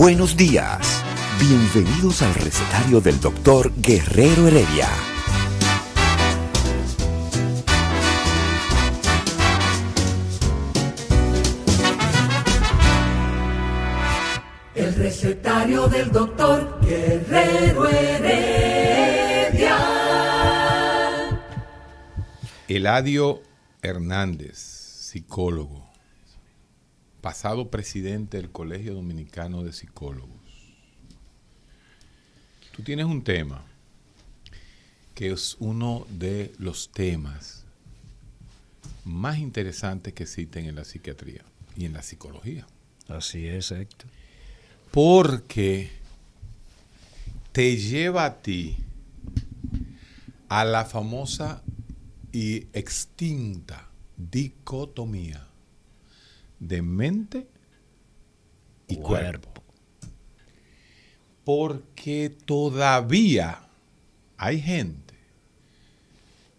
Buenos días. Bienvenidos al recetario del doctor Guerrero Heredia. El recetario del doctor Guerrero Heredia. Eladio Hernández, psicólogo, pasado presidente del Colegio Dominicano de Psicólogos. Tú tienes un tema que es uno de los temas más interesantes que existen en la psiquiatría y en la psicología. Así es, Héctor. Porque te lleva a ti a la famosa y extinta dicotomía de mente y cuerpo. Porque todavía hay gente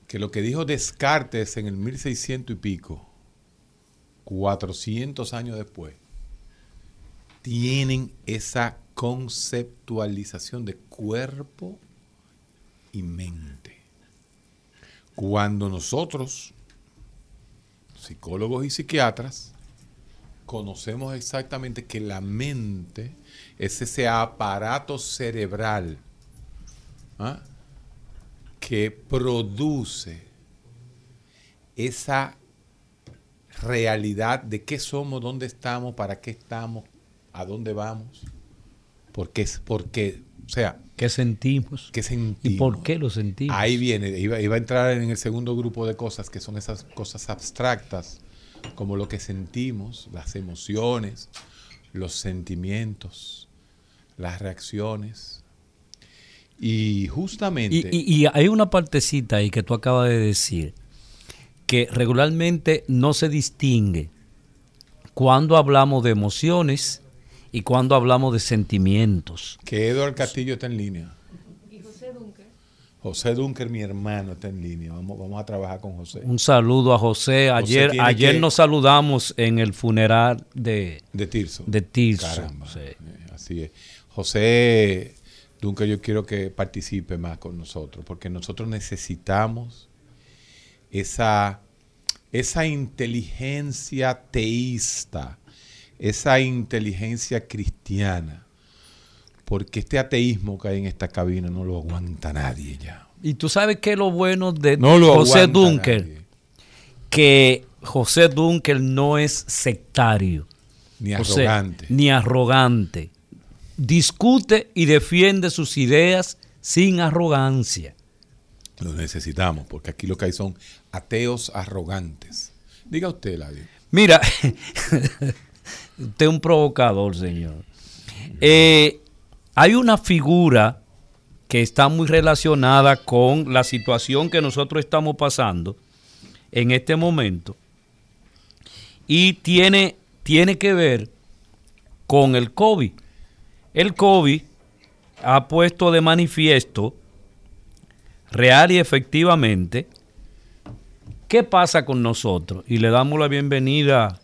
que lo que dijo Descartes en el 1600 y pico, 400 años después, tienen esa conceptualización de cuerpo y mente. Cuando nosotros, psicólogos y psiquiatras, conocemos exactamente que la mente es ese aparato cerebral ¿ah? que produce esa realidad de qué somos, dónde estamos, para qué estamos, a dónde vamos, porque es porque, o sea, ¿Qué sentimos? ¿qué sentimos? ¿Y por qué lo sentimos? Ahí viene, iba, iba a entrar en el segundo grupo de cosas que son esas cosas abstractas, como lo que sentimos, las emociones, los sentimientos, las reacciones. Y justamente... Y, y- y hay una partecita ahí que tú acabas de decir, que regularmente no se distingue cuando hablamos de emociones y cuando hablamos de sentimientos. que Eduardo Castillo está en línea. José Dunker, mi hermano, está en línea. Vamos, vamos a trabajar con José. Un saludo a José. Ayer, ayer que- nos saludamos en el funeral de, De Tirso. de Tirso. Caramba, sí. eh, así es. José Dunker, yo quiero que participe más con nosotros, porque nosotros necesitamos esa, esa inteligencia teísta, esa inteligencia cristiana, porque este ateísmo que hay en esta cabina no lo aguanta nadie ya. Y tú sabes qué es lo bueno de No lo José Dunker, nadie. que José Dunker no es sectario. Ni O sea, arrogante. ni arrogante. Discute y defiende sus ideas sin arrogancia. Lo necesitamos, porque aquí lo que hay son ateos arrogantes. Diga usted, Ladio. Mira, usted es un provocador, señor. Eh, hay una figura que está muy relacionada con la situación que nosotros estamos pasando en este momento y tiene, tiene que ver con el COVID. El COVID ha puesto de manifiesto real y efectivamente qué pasa con nosotros y le damos la bienvenida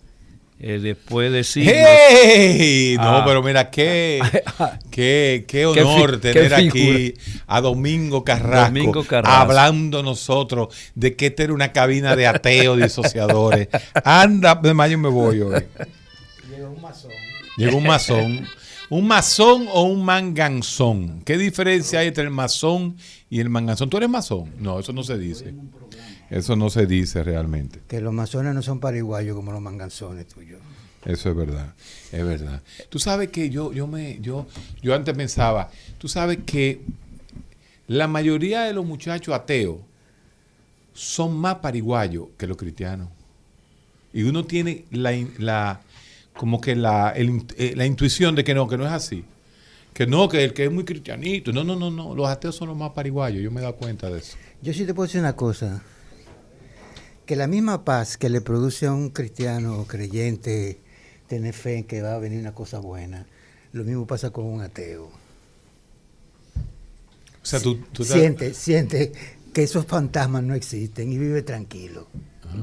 eh, después de siglos. ¡Hey! No, Ah. pero mira, qué, qué, qué honor qué tener aquí a Domingo Carrasco, Domingo Carrasco. hablando nosotros de que esta era una cabina de ateos disociadores. Anda, de mayo me voy hoy. Llegó un masón. Llegó un masón. ¿Un masón o un manganzón? ¿Qué diferencia hay entre el masón y el manganzón? ¿Tú eres masón? No, eso no se dice. Eso no se dice realmente. Que los masones no son paraguayos como los manganzones tuyos. Eso es verdad, es verdad. Tú sabes que yo, yo me, yo, yo antes pensaba, tú sabes que la mayoría de los muchachos ateos son más pariguayos que los cristianos. Y uno tiene la, la como que la, el eh, la intuición de que no, que no es así. Que no, que el que es muy cristianito. No, no, no, no. Los ateos son los más pariguayos. Yo me he dado cuenta de eso. Yo sí te puedo decir una cosa. Que la misma paz que le produce a un cristiano o creyente tener fe en que va a venir una cosa buena, lo mismo pasa con un ateo. O sea, tú, tú te- Siente, siente que esos fantasmas no existen y vive tranquilo.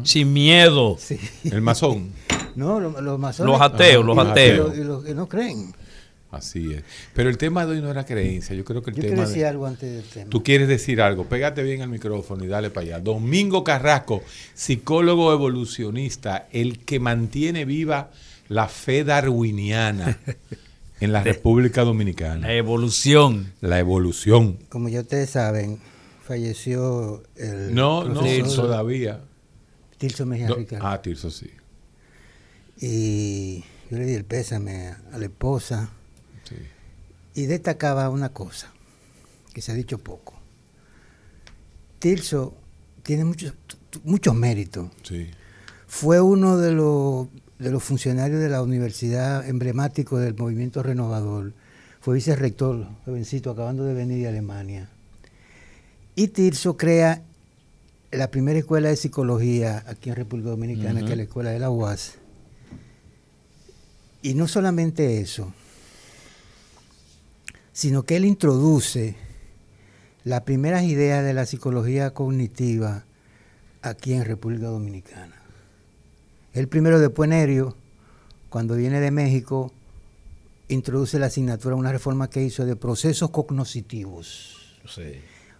Sin miedo. Sí. el masón. No, los, los masones- Los ateos, los ateos. y los que no creen. Así es. Pero el tema de hoy no era creencia. Yo creo que el Yo tema quiero de- decir algo antes del tema. Tú quieres decir algo, pégate bien al micrófono y dale para allá. Domingo Carrasco, psicólogo evolucionista, el que mantiene viva la fe darwiniana en la República Dominicana. La evolución. La evolución. Como ya ustedes saben, falleció el No, no, todavía. Tirso Mejía No, Ricardo. ah, Tirso sí. Y yo le di el pésame a la esposa. Y destacaba una cosa que se ha dicho poco. Tirso tiene muchos, muchos méritos. sí. Fue uno de los, de los funcionarios de la universidad emblemático del movimiento renovador. Fue vicerrector, jovencito, acabando de venir de Alemania. Y Tirso crea la primera escuela de psicología aquí en República Dominicana, que es la escuela de la UAS. Y no solamente eso, sino que él introduce las primeras ideas de la psicología cognitiva aquí en República Dominicana. El primero después Nerio, cuando viene de México, introduce la asignatura, una reforma que hizo de procesos cognitivos.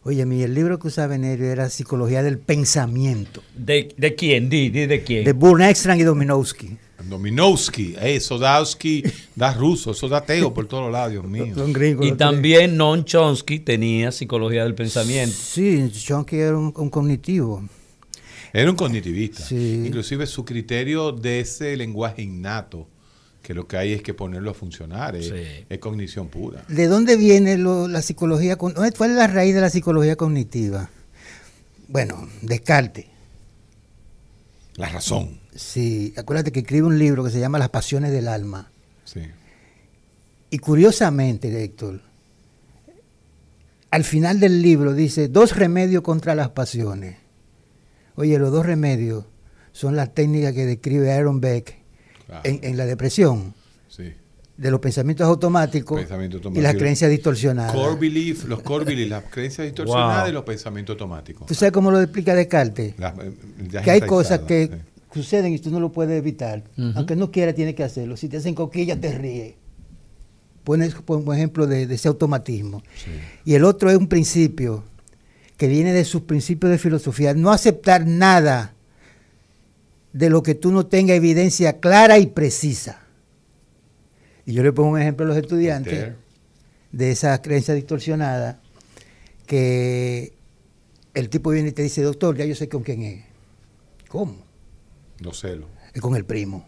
Oye, mi el libro que usaba Nerio era Psicología del Pensamiento, ¿De, de quién? Di, di de quién. de Burnextran y Dominowski. Dominowski, eh, eso Dawski, da ruso, eso da ateo por todos lados, Dios mío. Son gringos y también Non Chomsky tenía psicología del pensamiento. Sí, Chomsky era un, un cognitivo. Era un cognitivista. Sí. Inclusive su criterio de ese lenguaje innato, que lo que hay es que ponerlo a funcionar, es, Sí. es cognición pura. ¿De dónde viene lo- la psicología? ¿Cuál es la raíz de la psicología cognitiva? Bueno, Descartes. La razón. Sí, acuérdate que escribe un libro que se llama Las pasiones del alma. Sí. Y curiosamente, Héctor, al final del libro dice dos remedios contra las pasiones. Oye, los dos remedios son las técnicas que describe Aaron Beck Claro. en, en la depresión. De los pensamientos automáticos Pensamiento y automático. las creencias distorsionadas. Core belief, los core belief, las creencias distorsionadas Wow. y los pensamientos automáticos. ¿Tú sabes cómo lo explica Descartes? Eh, que hay cosas que sí. suceden y tú no lo puedes evitar. Aunque no quiera, tiene que hacerlo. Si te hacen coquillas, te ríes. Pones un ejemplo de, de ese automatismo. Y el otro es un principio que viene de sus principios de filosofía. No aceptar nada de lo que tú no tengas evidencia clara y precisa. Y yo le pongo un ejemplo a los estudiantes de esa creencia distorsionada que el tipo viene y te dice, doctor, ya yo sé con quién es. ¿Cómo? Los celos. Es con el primo.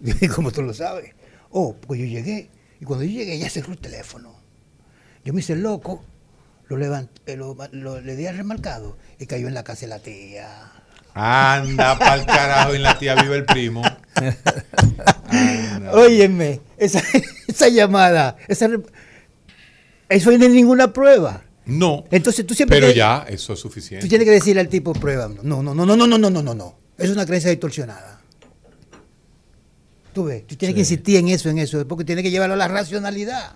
Y ¿Cómo tú lo sabes? Oh, pues yo llegué. Y cuando yo llegué, ya cerró el teléfono. Yo me hice loco, lo levanté, lo- lo- le di al remarcado y cayó en la casa de la tía. Anda pa'l carajo, en la tía vive el primo. Anda. Óyeme, esa, esa llamada, esa, eso no es ninguna prueba. No. Entonces tú siempre Pero ya, eso es suficiente. Tú tienes que decirle al tipo, prueba. No, no, no, no, no, no, no, no, no, no. Es una creencia distorsionada. Tú ves, tú tienes que insistir en eso, en eso, porque tienes que llevarlo a la racionalidad.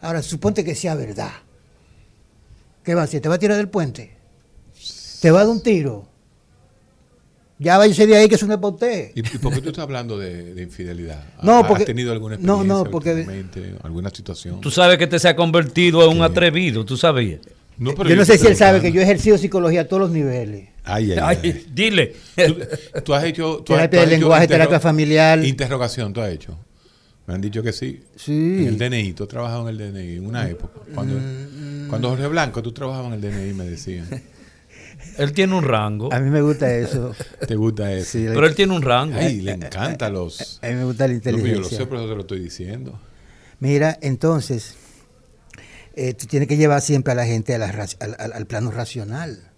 Ahora, suponte que sea verdad. ¿Qué va a hacer? ¿Te va a tirar del puente? ¿Te va a dar un tiro? Ya váyase de ahí que eso no es para usted. ¿Y, y por qué tú estás hablando de, de infidelidad? No, ¿Has porque- tenido alguna no, experiencia no, porque- últimamente, alguna situación? Tú sabes que te se ha convertido en un atrevido, tú sabías. No, pero yo no sé si él sabe que yo he ejercido psicología a todos los niveles. Ay, ay, Ay, ay. dile. Tú, tú has hecho. Tú has- Terapia tú has de hecho lenguaje, terapia familiar. Interrogación, tú has hecho. Me han dicho que sí. Sí. En el DNI, tú has trabajado en el DNI en una época. Cuando, Mm, cuando Jorge Blanco, tú trabajabas en el DNI, me decían. Él tiene un rango. A mí me gusta eso. ¿Te gusta eso? Sí, Pero él tiene un rango. Ay, le encanta los. a mí me gusta la pero inteligencia. yo lo sé, por eso te lo estoy diciendo. Mira, entonces, eh, tú tienes que llevar siempre a la gente a la ra- al, al- al plano racional.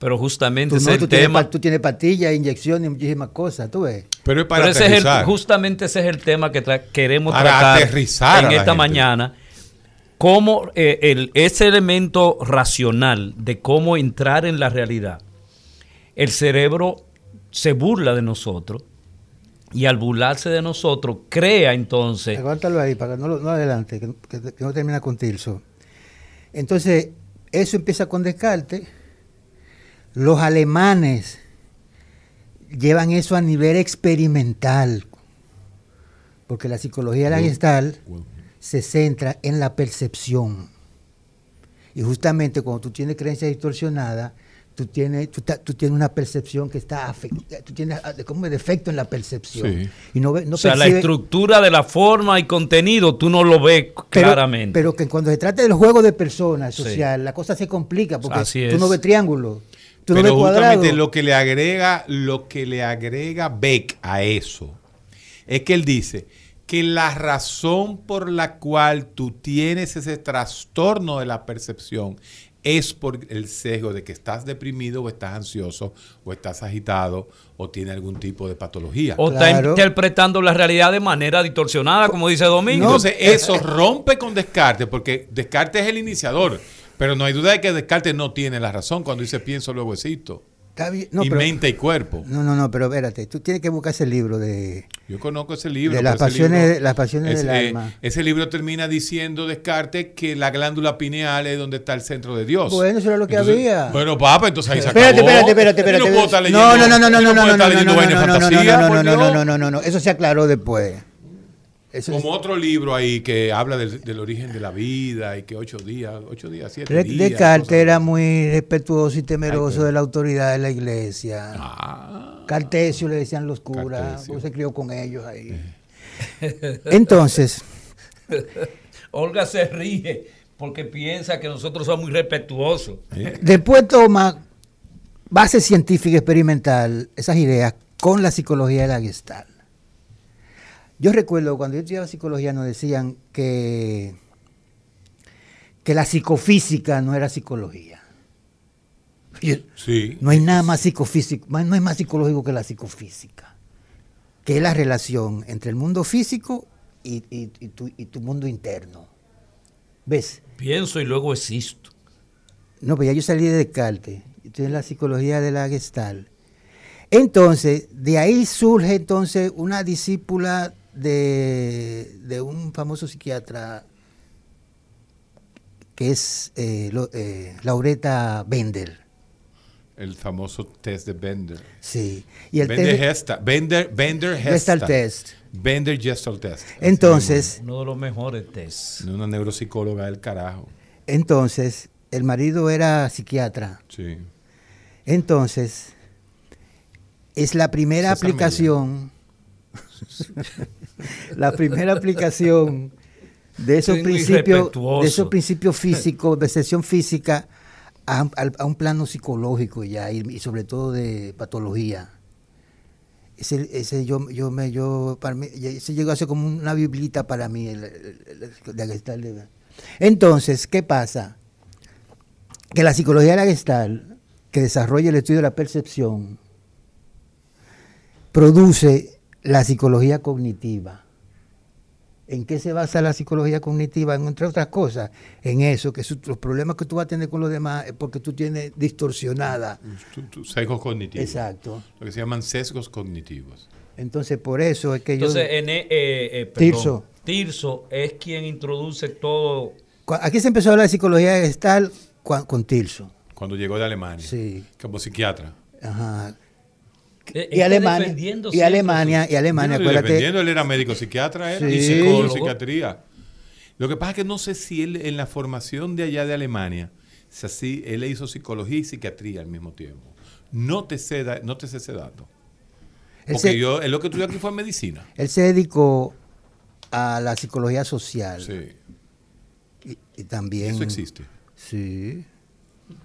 Pero justamente Tú, ese no, es tú el tienes, tema. tú tienes pastillas, inyecciones y muchísimas cosas, tú ves. Pero es para Pero ese es el, aterrizar. justamente ese es el tema que tra- queremos Para tratar en esta gente. mañana. Cómo eh, el, ese elemento racional de cómo entrar en la realidad. El cerebro se burla de nosotros y al burlarse de nosotros crea entonces Aguántalo ahí para que no, lo- no adelante, que, que- que no termina con Tirso. Entonces, eso empieza con Descartes. Los alemanes llevan eso a nivel experimental, porque la psicología de la Gestalt se centra en la percepción. Y justamente cuando tú tienes creencias distorsionadas, tú tienes, tú, tienes una percepción que está afectada, tú tienes ah, como defecto en la percepción. Sí. Y no, no o sea, la estructura de la forma y contenido tú no lo ves pero, claramente. Pero que cuando se trata del juego de personas Sí. social, la cosa se complica porque Así tú no ves triángulos, tú no Pero ves justamente lo que le agrega, lo que le agrega Beck a eso, es que él dice que la razón por la cual tú tienes ese trastorno de la percepción es por el sesgo de que estás deprimido o estás ansioso o estás agitado o tiene algún tipo de patología. o está Claro. interpretando la realidad de manera distorsionada, como dice Domingo. Entonces, eso rompe con Descartes, porque Descartes es el iniciador. Pero no hay duda de que Descartes no tiene la razón cuando dice pienso, luego existo. Está bien, no, y pero- mente y cuerpo. no, no, no, pero espérate, tú tienes que buscar ese libro de... Yo conozco ese libro. De las pasiones- libro- las pasiones del ese, alma. Ese libro termina diciendo Descartes que la glándula pineal es donde está el centro de Dios. Bueno, eso era lo que Entonces, había. Bueno, papá, entonces ahí se Espérate, acabó. espérate, espérate, Yo espérate. No, puedo estar no, leyendo- no, no, no, no, yo no, no, puedo no, estar no, leyendo no, vaina no, no, no, fantasía, no, por no, no, Dios. no, no, no, no, eso se aclaró después. Eso es- Como otro libro ahí que habla del, del origen de la vida y que ocho días, ocho días, siete Re- días. Descartes era muy respetuoso y temeroso Ay, pero- de la autoridad de la iglesia. Ah, Cartesio le decían los curas, se crió con ellos ahí. Entonces, Olga se ríe porque piensa que nosotros somos muy respetuosos. después toma base científica experimental, esas ideas, con la psicología de la Gestalt. Yo recuerdo cuando yo estudiaba psicología nos decían que, que la psicofísica no era psicología. Yo- Sí. no hay nada más psicofísico, más- no hay más psicológico que la psicofísica, que es la relación entre el mundo físico y, y- y tu, y tu mundo interno. ¿Ves? Pienso y luego existo. No, pues ya yo salí de Descartes, estoy en la psicología de la Gestalt. Entonces, de ahí surge entonces una discípula de, de un famoso psiquiatra que es eh, lo- eh, Laureta Bender. El famoso test de Bender. Sí. Y el Bender test-. Bender, Bender test. Bender Gestalt Test. Entonces, Uno de los mejores test. Una neuropsicóloga del carajo. entonces, el marido era psiquiatra. Sí. Entonces, es la primera César aplicación, la primera aplicación de esos Soy principios, de esos principios físicos, de sesión física, a, un plano psicológico ya, y, y sobre todo de patología. Ese, ese yo, yo me, yo, para mí, ese llegó a ser como una biblita para mí, el- el- el- Gestalt de- Entonces, ¿qué pasa? Que la psicología de la Gestalt, que desarrolla el estudio de la percepción, produce la psicología cognitiva. ¿En qué se basa la psicología cognitiva? Entre otras cosas, en eso, que su- los problemas que tú vas a tener con los demás es porque tú tienes distorsionada. Sesgos cognitivos. Exacto. Lo que se llaman sesgos cognitivos. Entonces, por eso es que yo... Entonces, en, eh, eh, Tirso. Tirso es quien introduce todo. Aquí se empezó a hablar de psicología gestal con Tirso. Cuando llegó de Alemania. Sí. Como psiquiatra. Ajá. Eh, Y Alemania, y Alemania, y Alemania, no acuérdate. defendiendo, él era médico psiquiatra, era, Sí. y psicólogo, psiquiatría. Lo que pasa es que no sé si él en la formación de allá de Alemania, si así, él hizo psicología y psiquiatría al mismo tiempo. No te sé, no te sé ese dato. Porque se, yo, él lo que estudié aquí fue medicina. él se dedicó a la psicología social. Sí. Y, y también... Eso existe. Sí.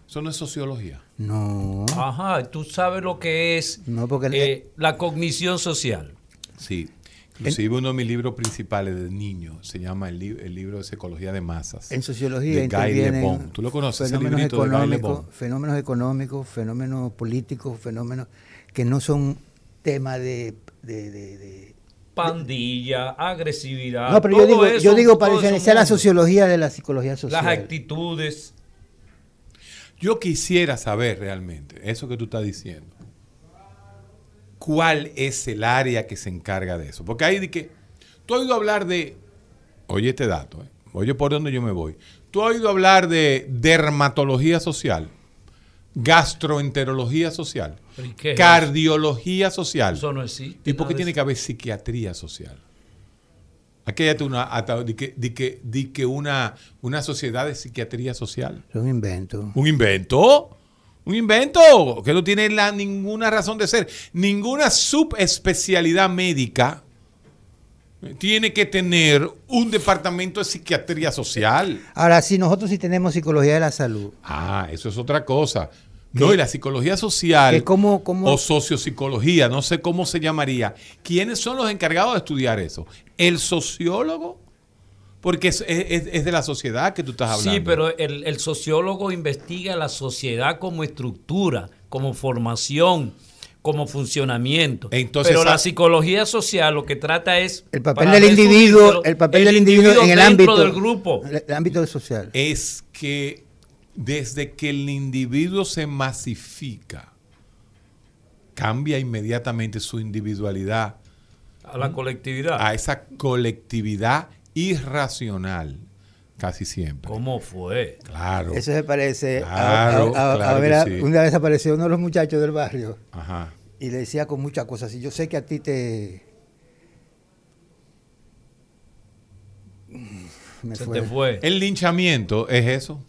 Eso no es sociología. No. Ajá, tú sabes lo que es No, porque... eh, la cognición social. Sí. Inclusive uno de mis libros principales de niño se llama el, li- el libro de Psicología de Masas. En sociología de Guy intervienen Lebon. ¿Tú lo conoces, ese fenómenos de Guy fenómenos económicos, fenómenos políticos, fenómenos que no son tema de, de- de- de- Pandilla, agresividad. No, pero yo digo, eso, yo digo para diferenciar la sociología de la psicología social. Las actitudes. Yo quisiera saber realmente, eso que tú estás diciendo, cuál es el área que se encarga de eso. Porque ahí de que, tú has oído hablar de, oye este dato, eh, oye por dónde yo me voy, tú has oído hablar de dermatología social, gastroenterología social, ¿Pero y qué es cardiología social. Eso no existe. ¿Y por qué tiene que haber psiquiatría social? Aquí hay una, di que, di que, di que una, una sociedad de psiquiatría social. Es un invento. ¿Un invento? Un invento que no tiene la- ninguna razón de ser. Ninguna subespecialidad médica tiene que tener un departamento de psiquiatría social. Ahora, sí, nosotros sí tenemos psicología de la salud. Ah, eso es otra cosa. No, y la psicología social cómo- cómo- o sociopsicología, no sé cómo se llamaría. ¿Quiénes son los encargados de estudiar eso? ¿El sociólogo? Porque es, es- es de la sociedad que tú estás hablando. Sí, pero el, el sociólogo investiga la sociedad como estructura, como formación, como funcionamiento. Entonces, pero ah- la psicología social lo que trata es El papel del individuo, el papel del individuo en el dentro ámbito del grupo. el, el ámbito social. es que desde que el individuo se masifica, cambia inmediatamente su individualidad A la colectividad. a esa colectividad irracional, casi siempre. ¿Cómo fue? Claro. Eso se parece a- Claro, a, a- a claro ver, sí. una vez apareció uno de los muchachos del barrio Ajá. y le decía con muchas cosas. Y yo sé que a ti te. Me Se fue. te fue. El linchamiento es eso.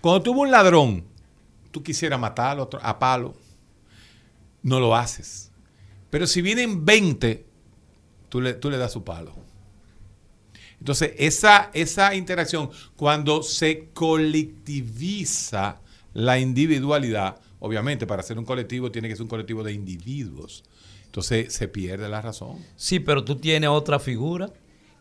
Cuando tuvo un ladrón, tú quisieras matarlo otro- a palo, no lo haces. Pero si vienen 20, tú le, tú le das su palo. Entonces, esa, esa interacción, cuando se colectiviza la individualidad, obviamente para ser un colectivo tiene que ser un colectivo de individuos. Entonces se pierde la razón. Sí, pero tú tienes otra figura,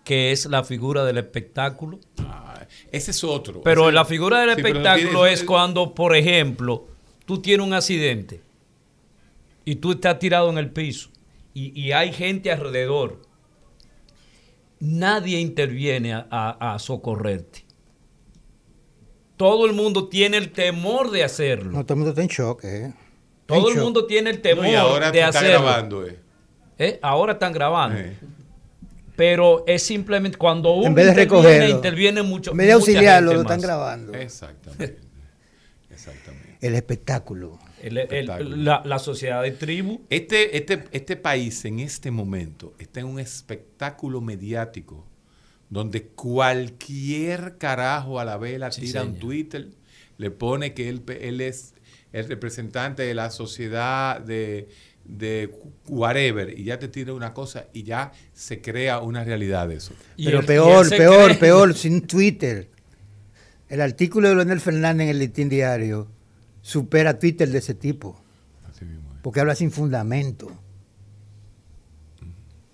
que es la figura del espectáculo. Ah, ese es otro. Pero la figura del Sí, pero no espectáculo es cuando, por ejemplo, tú tienes un accidente y tú estás tirado en el piso y, y hay gente alrededor. Nadie interviene a, a- a socorrerte. Todo el mundo tiene el temor de hacerlo. No, todo el mundo está en shock, ¿eh? Todo En el shock. mundo tiene el temor No, y ahora de hacerlo. grabando, eh. ¿Eh? Ahora están grabando. Eh. Pero es simplemente cuando uno En vez de interviene, recogerlo. interviene mucho. En vez de auxiliarlo, lo están grabando. Exactamente. Exactamente. El espectáculo. El- el- Espectáculo. la, la sociedad de tribu. Este, este, este país en este momento está en un espectáculo mediático donde cualquier carajo a la vela Sí, tira un. Twitter, le pone que él, él es el representante de la sociedad de, de whatever y ya te tira una cosa y ya se crea una realidad de eso. y Pero peor, peor, cree- peor, sin Twitter. El artículo de Leonel Fernández en el Listín Diario supera Twitter de ese tipo, Así mismo es. porque habla sin fundamento.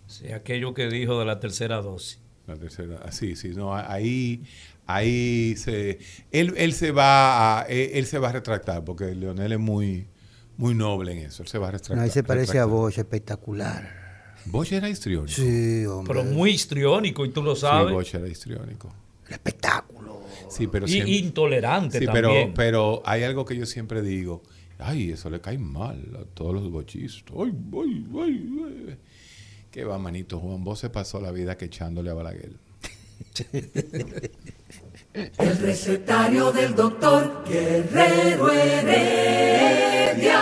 Sí, aquello que dijo de la tercera dosis. La tercera, ah, sí, sí, no, ahí, ahí se, él, él se va, a, él, él se va a retractar porque Leonel es muy, muy noble en eso, él se va a retractar. No, ahí se parece a. Bosch, espectacular. Bosch era histriónico. Sí, hombre. Pero muy histriónico, y tú lo Sí, sabes. Bosch era histriónico. El espectáculo. Sí, pero y siempre- intolerante sí, pero, también. pero hay algo que yo siempre digo, ay, eso le cae mal a todos los bochistas. Ay, ay, ay, ay. Qué va, manito, Juan, vos se pasó la vida que echándole a Balaguer. El recetario del doctor Guerrero Heredia.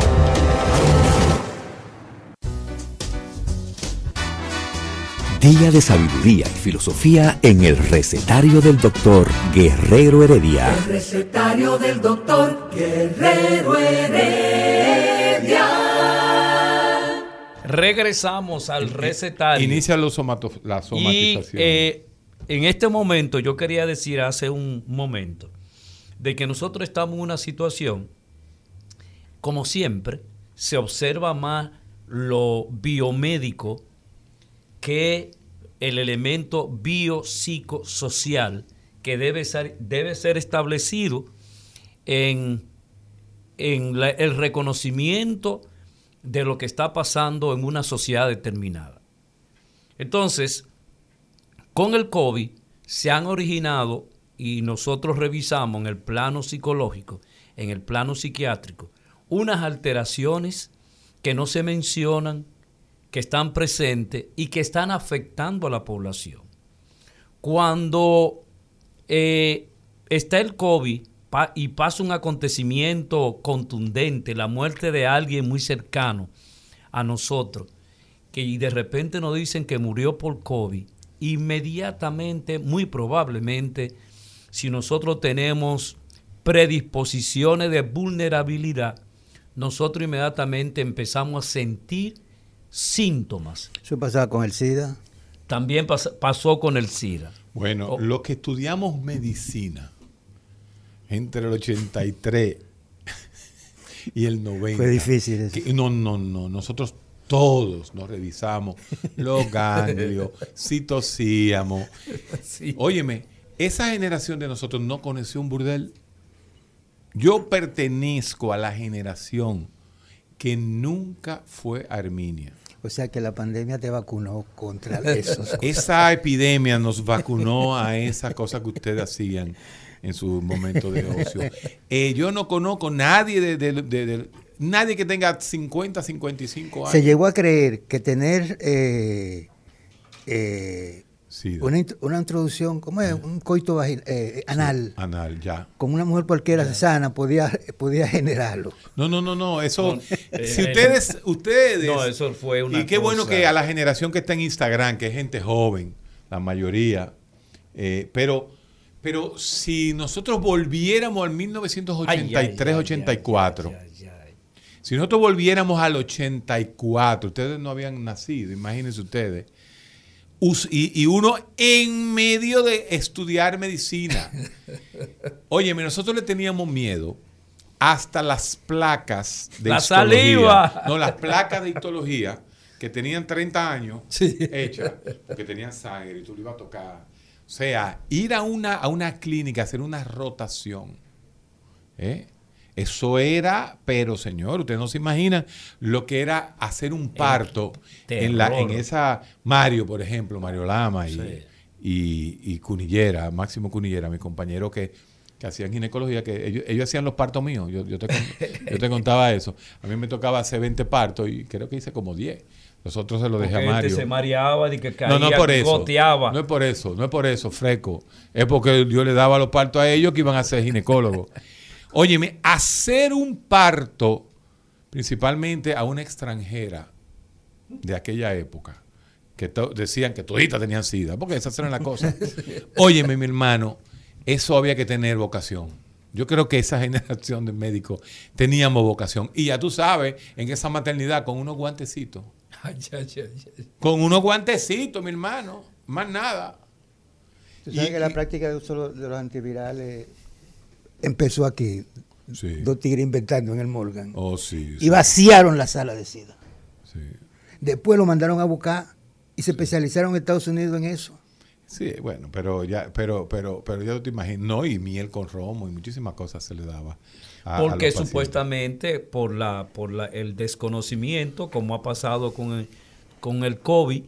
Día de sabiduría y filosofía en el recetario del doctor Guerrero Heredia. El recetario del doctor Guerrero Heredia. Regresamos al recetario. Inicia los somato- la Y somatización. eh, en este momento, yo quería decir hace un momento, de que nosotros estamos en una situación, como siempre, se observa más lo biomédico que el elemento biopsicosocial que debe ser, debe ser establecido en, en el reconocimiento de lo que está pasando en una sociedad determinada. Entonces, con el COVID se han originado, y nosotros revisamos en el plano psicológico, en el plano psiquiátrico, unas alteraciones que no se mencionan, que están presentes y que están afectando a la población. Cuando eh, está el COVID y pasa un acontecimiento contundente, la muerte de alguien muy cercano a nosotros, que de repente nos dicen que murió por COVID, inmediatamente, muy probablemente, si nosotros tenemos predisposiciones de vulnerabilidad, nosotros inmediatamente empezamos a sentir síntomas. Eso pasaba con el SIDA. También pas- pasó con el SIDA. Bueno, Oh. los que estudiamos medicina entre el 83 y el 90. Fue difícil eso. que- no, no, no. Nosotros todos nos revisamos los ganglios, si tosíamos. Sí. Óyeme, esa generación de nosotros no conoció un burdel. Yo pertenezco a la generación que nunca fue a Arminia. O sea que la pandemia te vacunó contra esos. Esa epidemia nos vacunó a esa cosa que ustedes hacían en su momento de ocio. Eh, yo no conozco nadie de, de- de- de- nadie que tenga 50, 55 años. Se llegó a creer que tener eh, eh, Una, una introducción, ¿cómo es? Un coito vagin- eh, anal anal, ya. con una mujer cualquiera sana podía, podía generarlo. No, no, no, no, eso, No, si eh, ustedes, ustedes, No, eso fue una y qué bueno que a la generación que está en Instagram, que es gente joven, la mayoría, eh, pero, pero si nosotros volviéramos al 1983, 84, Si nosotros volviéramos al 84, ustedes no habían nacido, imagínense ustedes. Y, y uno en medio de estudiar medicina. Óyeme, nosotros le teníamos miedo hasta las placas de La histología. saliva. No, las placas de histología que tenían 30 años hechas, porque tenían sangre y tú le ibas a tocar. O sea, ir a una, a una clínica, hacer una rotación. ¿eh? Eso era, pero señor, ustedes no se imaginan lo que era hacer un parto en, la, en esa Mario, por ejemplo, Mario Lama y, Sí. y, y Cunillera, Máximo Cunillera, mi compañero que, que hacían ginecología, que ellos, ellos hacían los partos míos, yo, yo, te, yo te contaba eso. A mí me tocaba hacer 20 partos y creo que hice como 10. Los otros se los dejé a Porque este Mario. se mareaba y que caía, No, por eso. goteaba. No es por eso, no es por eso, freco. Es porque yo le daba los partos a ellos que iban a ser ginecólogos. Óyeme, hacer un parto, principalmente a una extranjera de aquella época, que to- decían que toditas tenían sida, porque esas eran las cosas. Óyeme, mi hermano, eso había que tener vocación. Yo creo que esa generación de médicos teníamos vocación. Y ya tú sabes, en esa maternidad, con unos guantecitos. Con unos guantecitos, mi hermano. Más nada. Tú sabes Y- que la y- práctica de uso de los antivirales empezó aquí. Sí. Dos tigres inventando en el Morgan. Oh, sí. sí, Y vaciaron la sala de SIDA. sí. Después lo mandaron a buscar y se especializaron en Estados Unidos en eso. Sí, bueno, pero ya, pero, pero, pero ya te imaginas, no, y miel con romo y muchísimas cosas se le daba. a- a los Porque supuestamente por la por la, el desconocimiento, como ha pasado con el, con el COVID,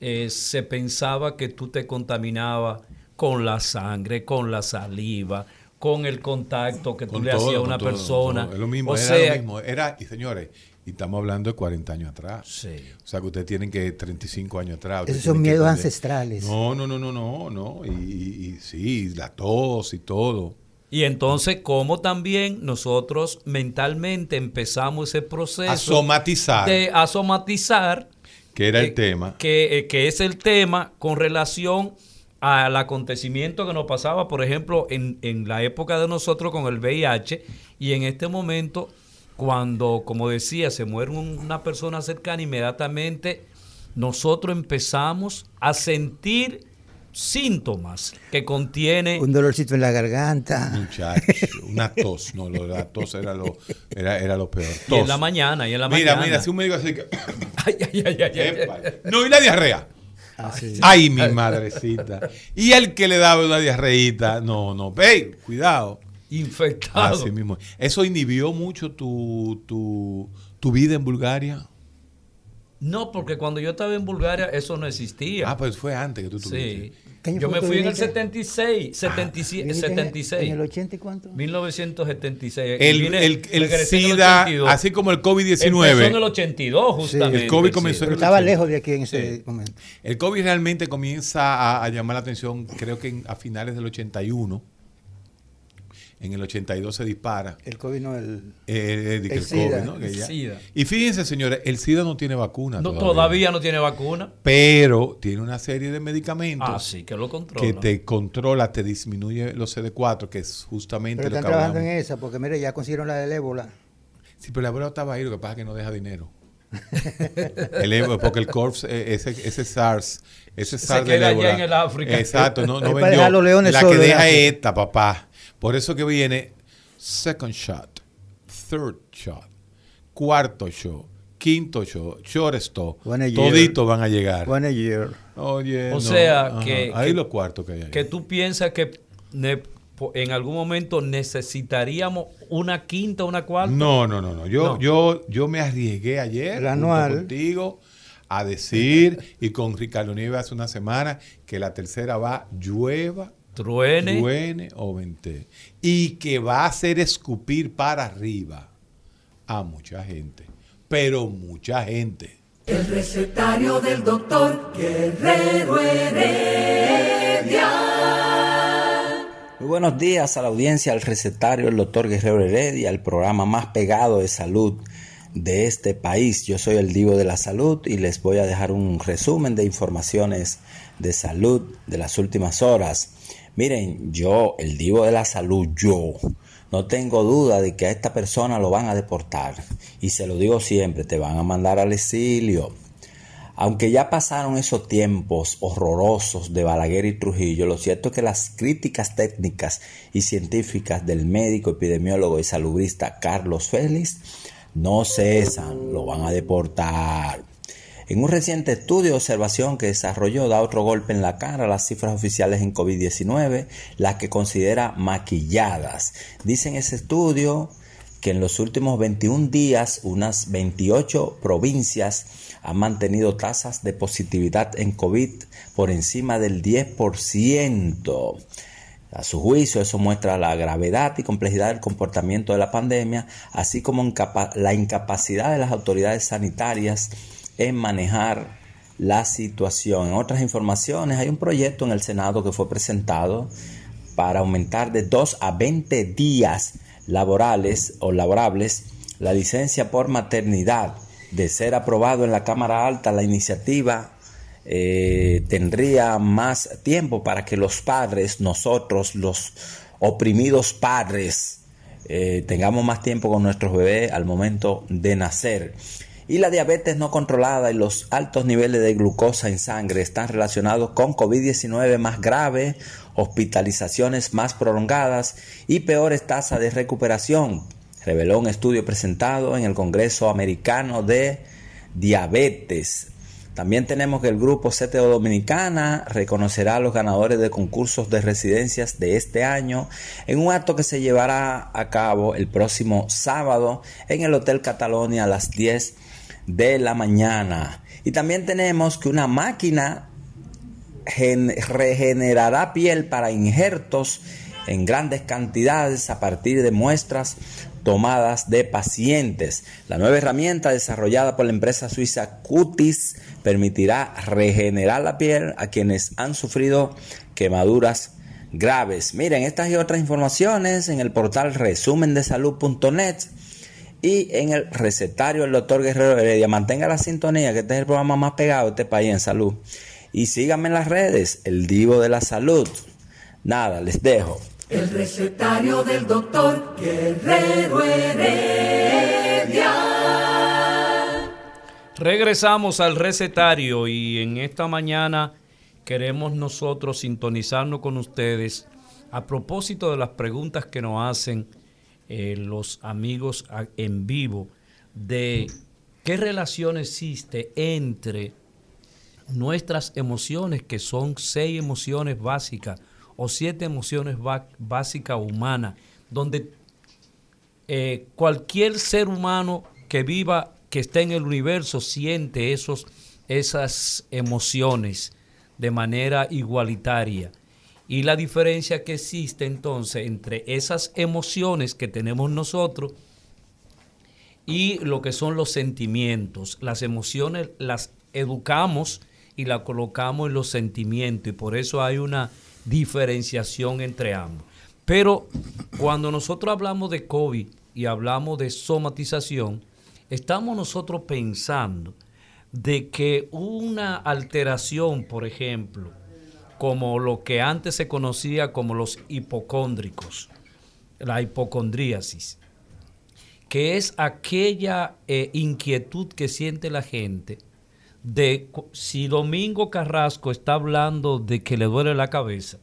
eh, se pensaba que tú te contaminabas con la sangre, con la saliva, con el contacto que tú Con le todo, hacías a una todo, persona. todo. Es lo mismo, o era sea, lo mismo. Era, y señores, y estamos hablando de 40 años atrás. Sí. O sea que ustedes tienen que 35 años atrás. Esos son miedos ancestrales. No, no, no, no, no, no. Y, y- y sí, la tos y todo. Y entonces, como también nosotros mentalmente empezamos ese proceso A somatizar. de asomatizar Que era el tema. Que, eh, que es el tema con relación al acontecimiento que nos pasaba, por ejemplo, en, en la época de nosotros con el VIH y en este momento cuando, como decía, se muere un- una persona cercana, inmediatamente nosotros empezamos a sentir síntomas que contiene Un dolorcito en la garganta. Muchacho, una tos. No, lo la tos era lo, era, era lo peor. y en la mañana, y en la mira, mañana. mira, si un médico así que. Ay, ay, ay, ay, ay, Epa. ay. No, y la diarrea. Ay, mi madrecita. Y el que le daba una diarreíta, no, no, ve, cuidado. Infectado. Así mismo. ¿Eso inhibió mucho tu, tu, tu vida en Bulgaria? No, porque cuando yo estaba en Bulgaria eso no existía. Ah, pues fue antes que tú tuviste. sí. ¿Qué año Yo me fui en el viniste? 76, 77, ¿Viniste en- 76. ¿En el 80 y cuánto? 1976. El, Vine- el, el SIDA, 82. así como el Empezó en el COVID-19, 82, justamente. el COVID sí. comenzó en el estaba 80. lejos de aquí en ese Sí. momento. el COVID realmente comienza a, a llamar la atención, creo que en- a finales del 81. En el 82 se dispara. El COVID no, el... Eh, de que El el SIDA. COVID, ¿no? Que ya- SIDA. Y fíjense, señores, el SIDA no tiene vacuna. No, todavía. todavía no tiene vacuna. Pero tiene una serie de medicamentos Ah, sí, que lo controla. que te controla, te disminuye los CD4, que es justamente Pero lo están que trabajando en esa, porque mire, ya consiguieron la del ébola. Sí, pero el abuelo estaba ahí, lo que pasa es que no deja dinero. El ébola, porque el Corps, eh, ese, ese SARS, ese Se SARS del queda allá ébola, en el África. Exacto, no, no vendió. los leones La que deja esta, papá. Por eso que viene second shot, third shot, cuarto show, quinto show, shortstop, toditos van a llegar. One a year. Oye, O no, sea, ajá. que- Ahí que- los cuartos que hay ahí. Que tú piensas que en algún momento necesitaríamos una quinta, una cuarta. No, no, no, no. Yo, No. yo, yo me arriesgué ayer El anual. contigo a decir y con Ricardo Nieves hace una semana que la tercera va llueva, Truene. truene o vente. Y que va a hacer escupir para arriba a mucha gente. Pero mucha gente. El recetario del doctor Guerrero Heredia. Muy buenos días a la audiencia, al recetario, el doctor Guerrero Heredia, el programa más pegado de salud de este país. Yo soy el Divo de la Salud y les voy a dejar un resumen de informaciones de salud de las últimas horas. Miren, yo, el Divo de la Salud, yo, no tengo duda de que a esta persona lo van a deportar. Y se lo digo siempre, te van a mandar al exilio. Aunque ya pasaron esos tiempos horrorosos de Balaguer y Trujillo, lo cierto es que las críticas técnicas y científicas del médico, epidemiólogo y salubrista Carlos Félix no cesan, lo van a deportar. En un reciente estudio de observación que desarrolló da otro golpe en la cara a las cifras oficiales en COVID-19, las que considera maquilladas. Dicen ese estudio que en los últimos 21 días unas 28 provincias han mantenido tasas de positividad en COVID por encima del 10%. A su juicio, eso muestra la gravedad y complejidad del comportamiento de la pandemia, así como la incapacidad de las autoridades sanitarias en manejar la situación. En otras informaciones, hay un proyecto en el Senado que fue presentado para aumentar de 2 a 20 días laborales o laborables la licencia por maternidad. De ser aprobado en la Cámara Alta, la iniciativa eh, tendría más tiempo para que los padres, nosotros, los oprimidos padres, eh, tengamos más tiempo con nuestros bebés al momento de nacer. Y la diabetes no controlada y los altos niveles de glucosa en sangre están relacionados con COVID-19 más grave, hospitalizaciones más prolongadas y peores tasas de recuperación, reveló un estudio presentado en el Congreso Americano de Diabetes. También tenemos que el grupo CTO Dominicana reconocerá a los ganadores de concursos de residencias de este año en un acto que se llevará a cabo el próximo sábado en el Hotel Catalonia a las 10 de la mañana. Y también tenemos que una máquina gen- regenerará piel para injertos en grandes cantidades a partir de muestras tomadas de pacientes. La nueva herramienta desarrollada por la empresa suiza Cutis permitirá regenerar la piel a quienes han sufrido quemaduras graves. Miren, estas y otras informaciones en el portal resumendesalud.net y en el recetario del doctor Guerrero Heredia. Mantenga la sintonía, que este es el programa más pegado de este país en salud. Y síganme en las redes, el Divo de la Salud. Nada, les dejo. El recetario del doctor Guerrero Heredia. Regresamos al recetario y en esta mañana queremos nosotros sintonizarnos con ustedes a propósito de las preguntas que nos hacen eh, los amigos en vivo de qué relación existe entre nuestras emociones, que son seis emociones básicas o siete emociones básicas humanas, donde eh, cualquier ser humano que viva, que esté en el universo, siente esos, esas emociones de manera igualitaria. Y la diferencia que existe entonces entre esas emociones que tenemos nosotros y lo que son los sentimientos. Las emociones las educamos y las colocamos en los sentimientos y por eso hay una diferenciación entre ambos. Pero cuando nosotros hablamos de COVID y hablamos de somatización, estamos nosotros pensando de que una alteración, por ejemplo, como lo que antes se conocía como los hipocóndricos, la hipocondríasis, que es aquella eh, inquietud que siente la gente de si Domingo Carrasco está hablando de que le duele la cabeza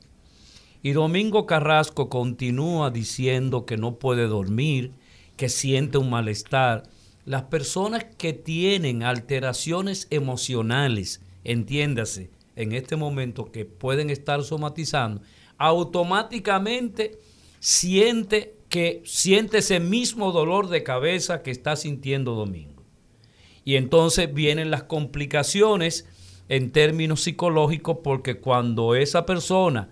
y Domingo Carrasco continúa diciendo que no puede dormir, que siente un malestar. Las personas que tienen alteraciones emocionales, entiéndase, en este momento que pueden estar somatizando, automáticamente siente que siente ese mismo dolor de cabeza que está sintiendo Domingo. Y entonces vienen las complicaciones en términos psicológicos porque cuando esa persona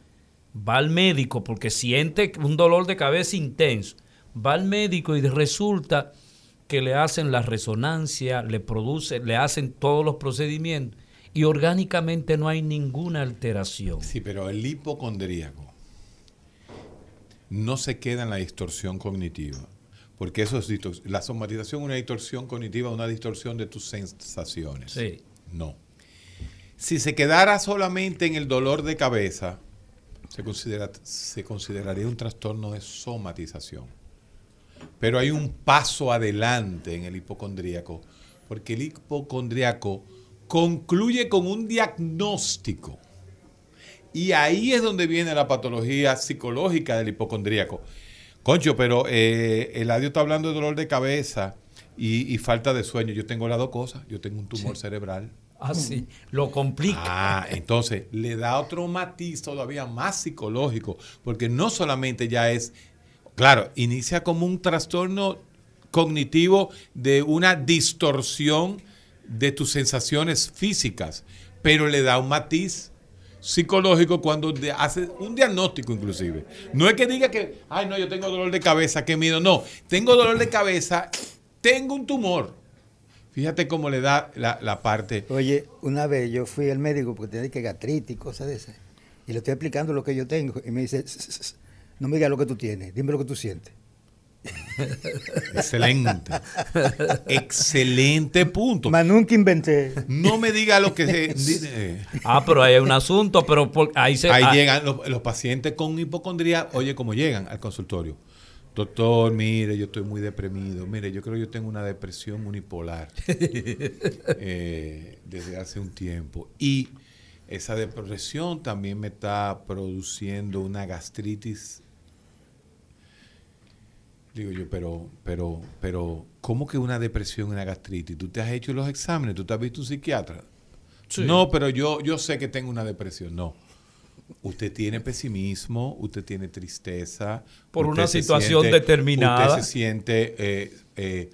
va al médico porque siente un dolor de cabeza intenso, va al médico y resulta que le hacen la resonancia, le produce, le hacen todos los procedimientos y orgánicamente no hay ninguna alteración. Sí, pero el hipocondríaco no se queda en la distorsión cognitiva, porque eso es la somatización es una distorsión cognitiva, una distorsión de tus sensaciones. Sí. No. Si se quedara solamente en el dolor de cabeza, se, considera, se consideraría un trastorno de somatización. Pero hay un paso adelante en el hipocondríaco, porque el hipocondríaco concluye con un diagnóstico. Y ahí es donde viene la patología psicológica del hipocondríaco. Concho, pero eh, Eladio está hablando de dolor de cabeza y, y falta de sueño. Yo tengo las dos cosas. Yo tengo un tumor cerebral. Así, lo complica. Ah, entonces le da otro matiz todavía más psicológico, porque no solamente ya es, claro, inicia como un trastorno cognitivo de una distorsión de tus sensaciones físicas, pero le da un matiz psicológico cuando hace un diagnóstico inclusive. No es que diga que, ay no, yo tengo dolor de cabeza, qué miedo, no, tengo dolor de cabeza, tengo un tumor. Fíjate cómo le da la, la parte... Oye, una vez yo fui al médico porque tenía que gastritis y cosas de esas. Y le estoy explicando lo que yo tengo. Y me dice, "S- s- s- no me digas lo que tú tienes, dime lo que tú sientes. Excelente. Excelente punto. Más nunca inventé. No me diga lo que se dice. Ah, pero ahí hay un asunto, pero por- ahí se... Ahí ah, llegan los, los pacientes con hipocondría, oye, cómo llegan al consultorio. Doctor, mire, yo estoy muy deprimido. Mire, yo creo que yo tengo una depresión unipolar eh, desde hace un tiempo. Y esa depresión también me está produciendo una gastritis. Digo yo, pero, pero, pero, ¿cómo que una depresión una gastritis? ¿Tú te has hecho los exámenes? ¿Tú te has visto un psiquiatra? Sí. No, pero yo, yo sé que tengo una depresión. No. Usted tiene pesimismo, usted tiene tristeza. Por usted una se situación determinada. Usted se siente eh, eh,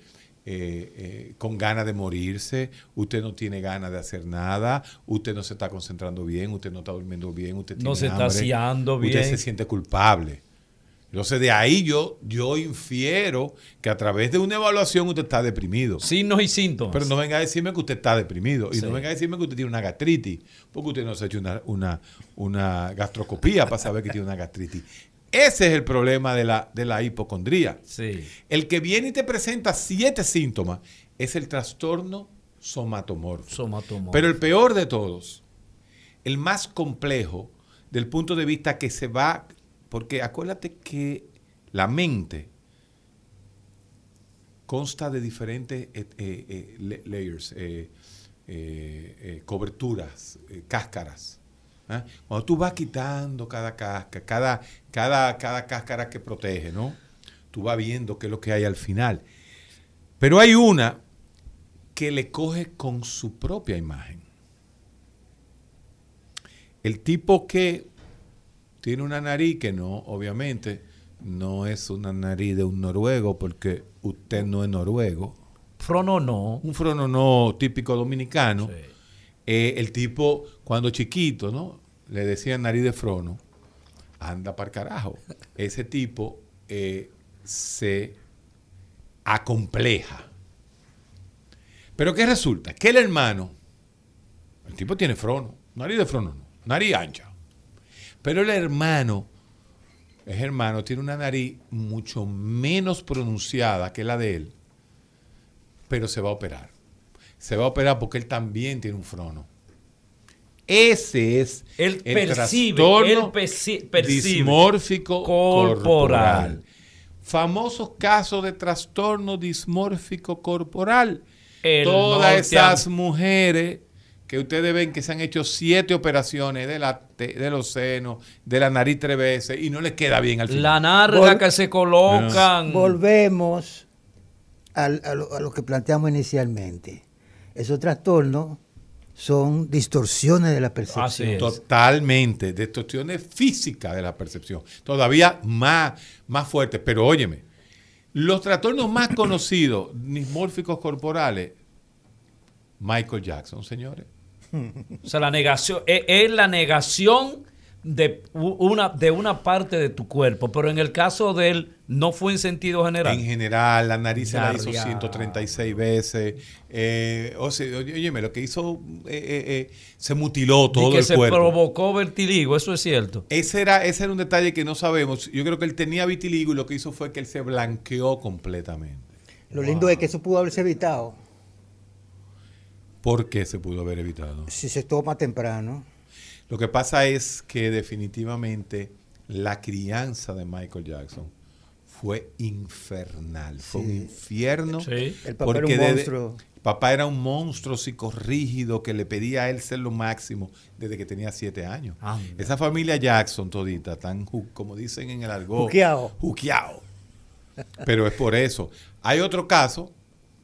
eh, eh, con ganas de morirse, usted no tiene ganas de hacer nada, usted no se está concentrando bien, usted no está durmiendo bien, usted No tiene se está hambre, Usted bien. se siente culpable. Entonces de ahí yo, yo infiero que a través de una evaluación usted está deprimido. Signos y síntomas. Pero no venga a decirme que usted está deprimido. Y Sí. no venga a decirme que usted tiene una gastritis. Porque usted no se ha hecho una, una, una gastroscopía para saber que tiene una gastritis. Ese es el problema de la, de la hipocondría. Sí. El que viene y te presenta siete síntomas es el trastorno somatomorfo. Somatomorfo. Pero el peor de todos, el más complejo del punto de vista que se va, porque acuérdate que la mente consta de diferentes eh, eh, eh, layers, coberturas, cáscaras. Cuando tú vas quitando cada cáscara, cada, cada, cada cáscara que protege, ¿no? Tú vas viendo qué es lo que hay al final. Pero hay una que le coge con su propia imagen. El tipo que tiene una nariz que no, obviamente, no es una nariz de un noruego, porque usted no es noruego. Frono no. Un frononó típico dominicano. Eh, el tipo, cuando chiquito, ¿no? Le decían nariz de frono, anda para carajo. Ese tipo eh, se acompleja. Pero ¿qué resulta? Que el hermano, el tipo tiene frono, nariz de frono, no, nariz ancha. Pero el hermano, es hermano, tiene una nariz mucho menos pronunciada que la de él, pero se va a operar. Se va a operar porque él también tiene un frono. Ese es el percibe, trastorno percibe. dismórfico Corporal. corporal. Famosos casos de trastorno dismórfico corporal. El Todas esas mujeres que ustedes ven que se han hecho siete operaciones de, la, de los senos, de la nariz tres veces y no les queda bien al final. La narga Vol- que se colocan. Volvemos a, lo, a lo que planteamos inicialmente. Esos trastornos son distorsiones de la percepción. Así es. Totalmente, distorsiones físicas de la percepción. Todavía más, más fuertes. Pero óyeme, los trastornos más conocidos, dismórficos corporales, Michael Jackson, señores. O sea, la negación es, es la negación de una de una parte de tu cuerpo, pero en el caso de él no fue en sentido general. En general, la nariz se la hizo Diablo. 136 veces. Eh, o sea, oye- óyeme, lo que hizo, eh, eh, eh, se mutiló y todo que el se cuerpo. provocó vertigo, eso es cierto. Ese era, ese era un detalle que no sabemos. Yo creo que él tenía vitiligo y lo que hizo fue que él se blanqueó completamente. Lo lindo es que eso pudo haberse evitado ¿Por qué se pudo haber evitado? si se toma temprano. Lo que pasa es que definitivamente la crianza de Michael Jackson fue infernal. Fue un infierno. Sí. El papá era un desde- monstruo. papá era un monstruo psicorrígido que le pedía a él ser lo máximo desde que tenía siete años. Anda. Esa familia Jackson todita, tan como dicen en el argot. Juqueao. juqueao. Pero es por eso. Hay otro caso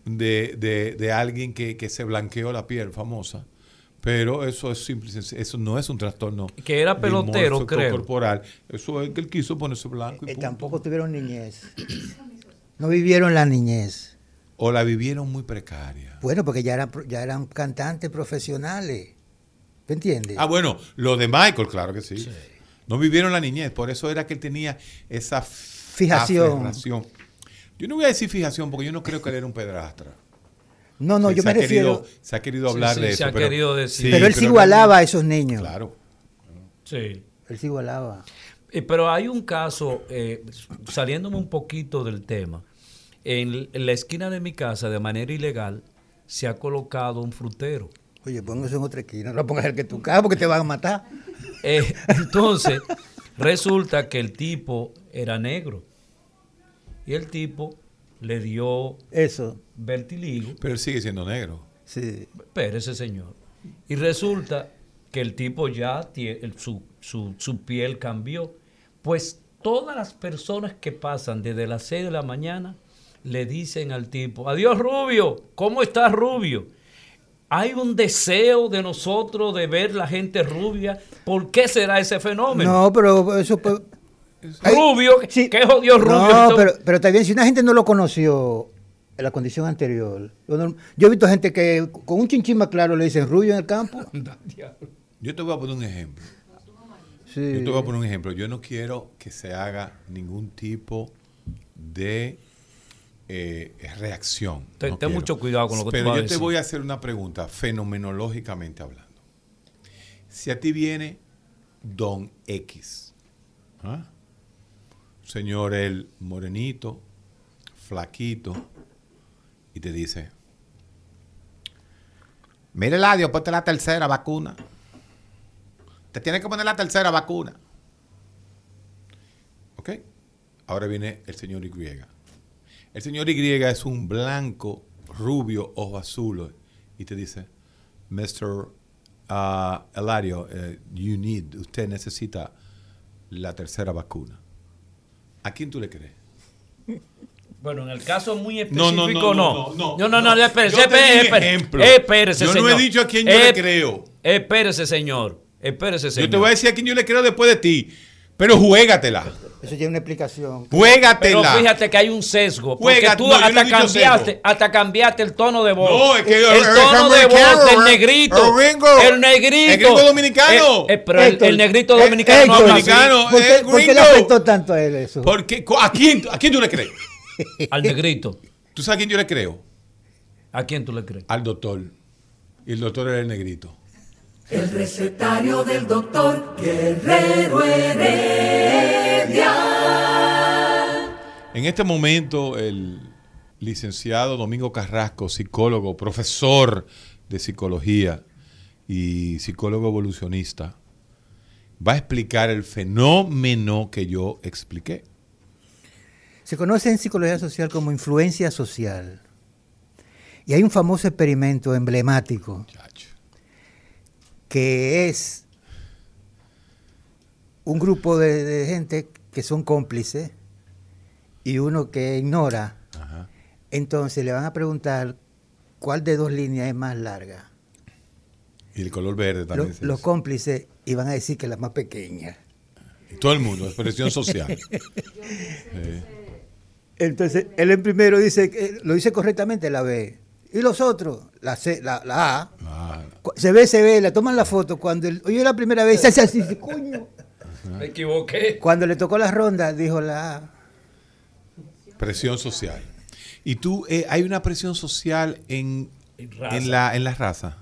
de, de- de alguien que, que se blanqueó la piel famosa. Pero eso es simple, y sencillo. eso no es un trastorno. Que era pelotero, creo. corporal. Eso es que él quiso ponerse blanco. Y Eh, tampoco tuvieron niñez. No vivieron la niñez. O la vivieron muy precaria. Bueno, porque ya eran, pro- ya eran cantantes profesionales. ¿Te entiendes? Ah, bueno, lo de Michael, claro que sí. No vivieron la niñez, por eso era que él tenía esa Fijación. aferración. Yo no voy a decir fijación porque yo no creo que él era un pedrastra. no, no, Sí, yo me refiero. Querido, se ha querido Sí, hablar sí, de se eso. ha pero, querido decir. pero él se igualaba a esos niños. Claro. Sí. Él se igualaba. Eh, Pero hay un caso, eh, saliéndome un poquito del tema, en, en la esquina de mi casa, de manera ilegal, se ha colocado un frutero. Oye, pon eso en otra esquina. No lo pongas el que tu casa porque te van a matar. Eh, entonces, resulta que el tipo era negro. Y el tipo le dio Eso. vertiligo. Pero él sigue siendo negro. Sí. Espérese, señor. Y resulta que el tipo ya tiene, su, su, su piel cambió. Pues todas las personas que pasan desde las 6 de la mañana le dicen al tipo, adiós Rubio, ¿cómo estás Rubio? Hay un deseo de nosotros de ver la gente rubia. ¿Por qué será ese fenómeno? No, pero eso. Rubio, sí. ¿qué jodió Rubio? No, pero, pero también, si una gente no lo conoció en la condición anterior. Yo, no- yo he visto gente que con un chinchín más claro le dicen rubio en el campo. Yo te voy a poner un ejemplo. Sí. Yo te voy a poner un ejemplo. Yo no quiero que se haga ningún tipo de eh, reacción. Ten- No ten quiero. mucho cuidado con lo que tú Pero vas a yo te decir. voy a hacer una pregunta, fenomenológicamente hablando. Si a ti viene Don X, ¿ah? Señor el morenito, flaquito, y te dice, mire Ladio, ponte la tercera vacuna. Te tienes que poner la tercera vacuna. ¿Ok? Ahora viene el señor Y. El señor Y es un blanco, rubio, ojo azul, y te dice, Mr. Uh, Eladio, uh, you need, usted necesita la tercera vacuna. ¿A quién tú le crees? Bueno, en el caso muy específico, no, no, no. no, no, no, no, no. no, espérese, Yo espérese, espérese, no señor. he dicho a quién yo le creo. Espérese, señor. Espérese, señor. Yo te voy a decir a quién yo le creo después de ti. Pero juégatela. Eso tiene una explicación. Pero Juégatela. fíjate que hay un sesgo. Porque Juega- tú no, no hasta dicho cambiaste, hasta cambiaste el tono de voz. No, es que el es tono de voz del ¿eh? negrito. El gringo. El negrito. El gringo dominicano. Eh, eh, pero el, el negrito eh, dominicano no habla así. dominicano. ¿Por qué, Eh, por qué le afectó tanto a él eso? ¿Por qué? ¿A quién, ¿A quién tú le crees? Al negrito. ¿Tú sabes a quién yo le creo? ¿A quién tú le crees? Al doctor. Y el doctor era el negrito. El recetario del doctor Guerrero Heredia. En este momento, el licenciado Domingo Carrasco, psicólogo, profesor de psicología y psicólogo evolucionista, va a explicar el fenómeno que yo expliqué. Se conoce en psicología social como influencia social. Y hay un famoso experimento emblemático Chacho. Que es un grupo de, de gente que son cómplices y uno que ignora. Ajá. Entonces le van a preguntar cuál de dos líneas es más larga. Y el color verde Lo- también. los cómplices y van a decir que la más pequeña. Y Todo el mundo, expresión social. Sí. Entonces, él en primero dice, que- lo dice correctamente la B. Y los otros, la, C, la, la A. Ah, Se ve, se ve, le toman la foto. Cuando él oye la primera vez, se hace así, dice, coño. Me equivoqué. Cuando le tocó la ronda, dijo la A. presión social. Y tú, eh, hay una presión social en, En raza. en, la, en la raza.